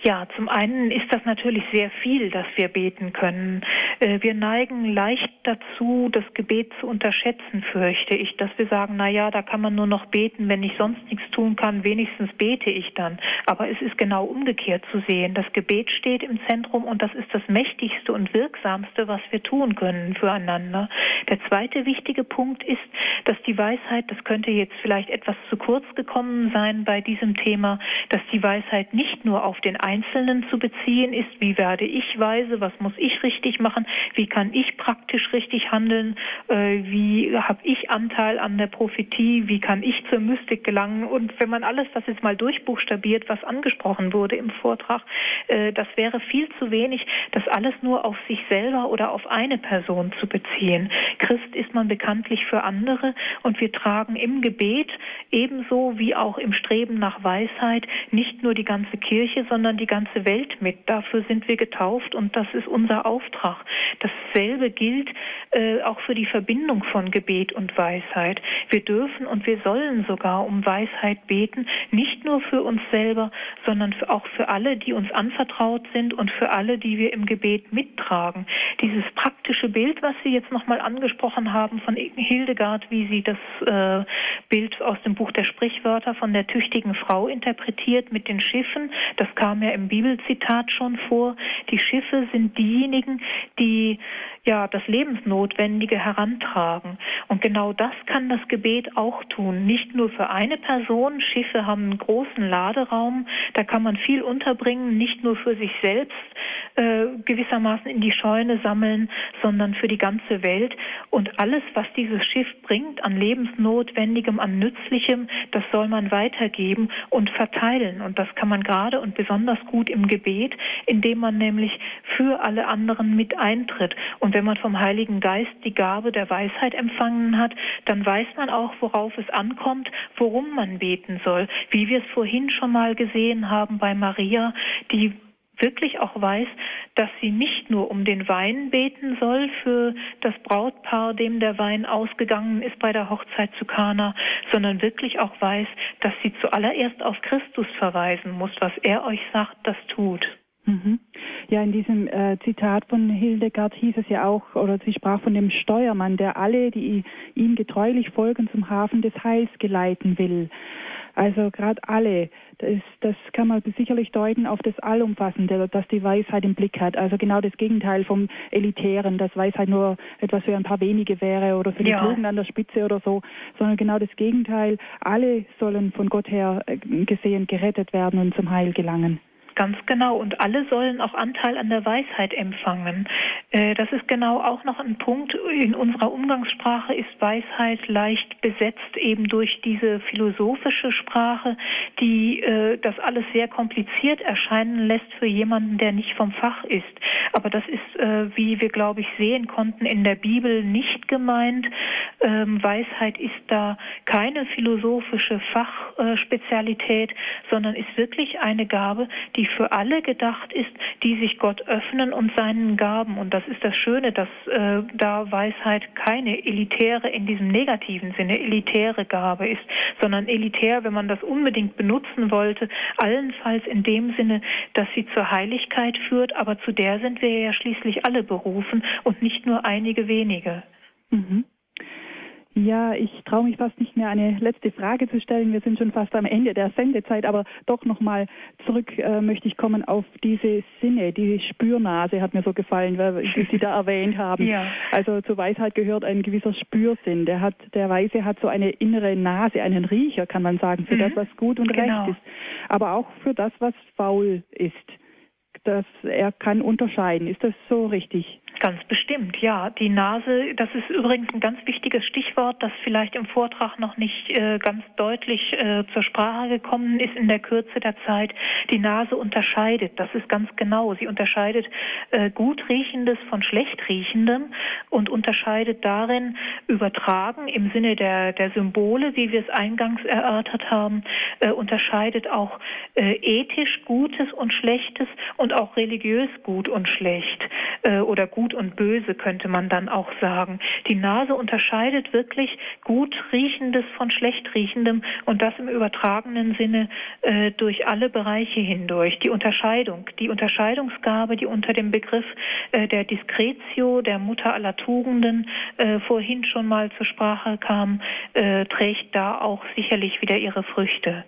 Ja, zum einen ist das natürlich sehr viel, dass wir beten können. Äh, wir neigen leicht dazu, das Gebet zu unterschätzen, fürchte ich, dass wir sagen, na ja, da kann man nur noch beten, wenn ich sonst nichts tun kann, wenigstens bete ich dann. Aber es ist genau umgekehrt zu sehen. Das Gebet steht im Zentrum und das ist das mächtigste und wirksamste, was wir tun können füreinander. Der zweite wichtige Punkt ist, dass die Weisheit, das könnte jetzt vielleicht etwas zu kurz gekommen sein bei diesem Thema, dass die Weisheit nicht nur auf den Einzelnen zu beziehen ist. Wie werde ich weise? Was muss ich richtig machen? Wie kann ich praktisch richtig handeln? Äh, wie habe ich Anteil an der Prophetie? Wie kann ich zur Mystik gelangen? Und wenn man alles das jetzt mal durchbuchstabiert, was angesprochen wurde im Vortrag, äh, das wäre viel zu wenig, das alles nur auf sich selber oder auf eine Person zu beziehen. Christ ist man bekanntlich für andere und wir tragen im Gebet ebenso wie auch im Streben nach Weisheit nicht nur die ganze Kirche, sondern die ganze Welt mit. Dafür sind wir getauft und das ist unser Auftrag. Dasselbe gilt äh, auch für die Verbindung von Gebet und Weisheit. Wir dürfen und wir sollen sogar um Weisheit beten, nicht nur für uns selber, sondern auch für alle, die uns anvertraut sind und für alle, die wir im Gebet mittragen. Dieses praktische Bild, was Sie jetzt nochmal angesprochen haben von Hildegard, wie sie das äh, Bild aus dem Buch der Sprichwörter von der tüchtigen Frau interpretiert mit den Schiffen, das kam ja im Bibelzitat schon vor. Die Schiffe sind diejenigen, die ja das Lebensnotwendige herantragen. Und genau das kann das Gebet auch tun. Nicht nur für eine Person. Schiffe haben einen großen Laderaum, da kann man viel unterbringen, nicht nur für sich selbst äh, gewissermaßen in die Scheune sammeln, sondern für die ganze Welt. Und alles, was dieses Schiff bringt an Lebensnotwendigem, an Nützlichem, das soll man weitergeben und verteilen. Und das kann man gerade und besonders gut im Gebet, indem man nämlich für alle anderen mit eintritt. Und wenn man vom Heiligen Geist die Gabe der Weisheit empfangen hat, dann weiß man auch, worauf es ankommt, worum man beten soll. Wie wir es vorhin schon mal gesehen haben bei Maria, die wirklich auch weiß, dass sie nicht nur um den Wein beten soll für das Brautpaar, dem der Wein ausgegangen ist bei der Hochzeit zu Kana, sondern wirklich auch weiß, dass sie zuallererst auf Christus verweisen muss. Was er euch sagt, das tut. Mhm. Ja, in diesem äh, Zitat von Hildegard hieß es ja auch, oder sie sprach von dem Steuermann, der alle, die ihm getreulich folgen, zum Hafen des Heils geleiten will. Also gerade alle, das, das kann man sicherlich deuten auf das Allumfassende, das die Weisheit im Blick hat. Also genau das Gegenteil vom Elitären, dass Weisheit nur etwas für ein paar wenige wäre oder für die ja. Klugen an der Spitze oder so, sondern genau das Gegenteil. Alle sollen von Gott her äh, gesehen gerettet werden und zum Heil gelangen. Ganz genau. Und alle sollen auch Anteil an der Weisheit empfangen. Äh, das ist genau auch noch ein Punkt. In unserer Umgangssprache ist Weisheit leicht besetzt eben durch diese philosophische Sprache, die äh, das alles sehr kompliziert erscheinen lässt für jemanden, der nicht vom Fach ist. Aber das ist, äh, wie wir, glaube ich, sehen konnten, in der Bibel nicht gemeint. Ähm, Weisheit ist da keine philosophische Fachspezialität, sondern ist wirklich eine Gabe, die für alle gedacht ist, die sich Gott öffnen und seinen Gaben. Und das ist das Schöne, dass äh, da Weisheit keine elitäre, in diesem negativen Sinne elitäre Gabe ist, sondern elitär, wenn man das unbedingt benutzen wollte, allenfalls in dem Sinne, dass sie zur Heiligkeit führt, aber zu der sind wir ja schließlich alle berufen und nicht nur einige wenige. Mhm. Ja, ich traue mich fast nicht mehr, eine letzte Frage zu stellen. Wir sind schon fast am Ende der Sendezeit, aber doch nochmal zurück äh, möchte ich kommen auf diese Sinne. Die Spürnase hat mir so gefallen, weil Sie da erwähnt haben. Ja. Also zur Weisheit gehört ein gewisser Spürsinn. Der hat, der Weise hat so eine innere Nase, einen Riecher, kann man sagen, für mhm. das, was gut und genau. recht ist. Aber auch für das, was faul ist. Dass er kann unterscheiden. Ist das so richtig? Ganz bestimmt, ja. Die Nase, das ist übrigens ein ganz wichtiges Stichwort, das vielleicht im Vortrag noch nicht äh, ganz deutlich äh, zur Sprache gekommen ist in der Kürze der Zeit. Die Nase unterscheidet, das ist ganz genau. Sie unterscheidet äh, gut riechendes von schlecht riechendem und unterscheidet darin übertragen im Sinne der, der Symbole, wie wir es eingangs erörtert haben, äh, unterscheidet auch äh, ethisch Gutes und Schlechtes und auch religiös gut und schlecht äh, oder gut Gut und Böse könnte man dann auch sagen. Die Nase unterscheidet wirklich gut riechendes von schlecht riechendem und das im übertragenen Sinne äh, durch alle Bereiche hindurch. Die Unterscheidung, die Unterscheidungsgabe, die unter dem Begriff äh, der Discretio, der Mutter aller Tugenden, äh, vorhin schon mal zur Sprache kam, äh, trägt da auch sicherlich wieder ihre Früchte.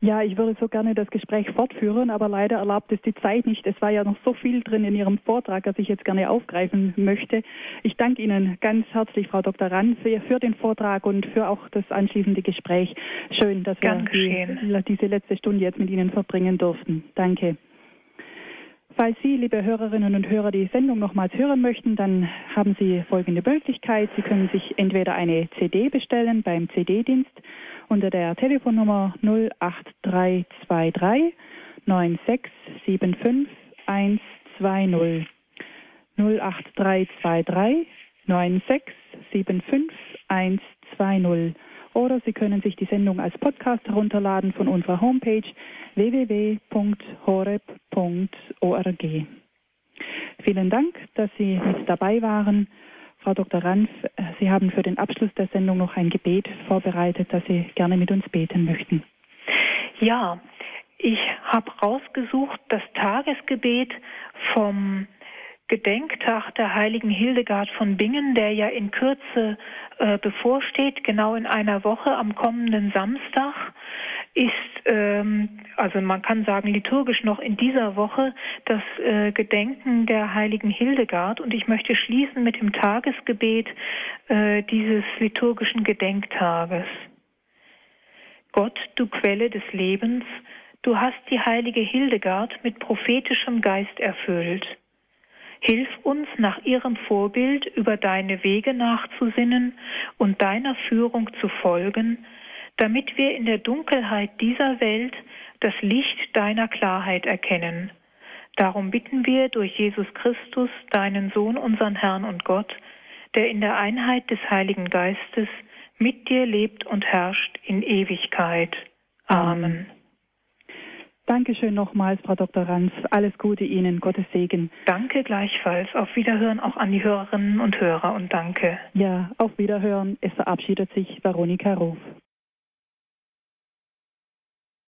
Ja, ich würde so gerne das Gespräch fortführen, aber leider erlaubt es die Zeit nicht. Es war ja noch so viel drin in Ihrem Vortrag, das ich jetzt gerne aufgreifen möchte. Ich danke Ihnen ganz herzlich, Frau Dr. Rann, für, für den Vortrag und für auch das anschließende Gespräch. Schön, dass wir die, diese letzte Stunde jetzt mit Ihnen verbringen durften. Danke. Falls Sie, liebe Hörerinnen und Hörer, die Sendung nochmals hören möchten, dann haben Sie folgende Möglichkeit. Sie können sich entweder eine CD bestellen beim CD-Dienst unter der Telefonnummer 08323 9675 120. 08323 9675 120. Oder Sie können sich die Sendung als Podcast herunterladen von unserer Homepage www.horeb.org. Vielen Dank, dass Sie mit dabei waren. Frau Dr. Ranf, Sie haben für den Abschluss der Sendung noch ein Gebet vorbereitet, das Sie gerne mit uns beten möchten. Ja, ich habe rausgesucht das Tagesgebet vom Gedenktag der heiligen Hildegard von Bingen, der ja in Kürze äh, bevorsteht, genau in einer Woche am kommenden Samstag ist, ähm, also man kann sagen, liturgisch noch in dieser Woche das äh, Gedenken der heiligen Hildegard. Und ich möchte schließen mit dem Tagesgebet äh, dieses liturgischen Gedenktages. Gott, du Quelle des Lebens, du hast die heilige Hildegard mit prophetischem Geist erfüllt. Hilf uns nach ihrem Vorbild über deine Wege nachzusinnen und deiner Führung zu folgen, damit wir in der Dunkelheit dieser Welt das Licht deiner Klarheit erkennen. Darum bitten wir durch Jesus Christus, deinen Sohn, unseren Herrn und Gott, der in der Einheit des Heiligen Geistes mit dir lebt und herrscht in Ewigkeit. Amen. Dankeschön nochmals, Frau Dr. Ranz. Alles Gute Ihnen, Gottes Segen. Danke gleichfalls. Auf Wiederhören auch an die Hörerinnen und Hörer und danke. Ja, auf Wiederhören. Es verabschiedet sich Veronika Ruf.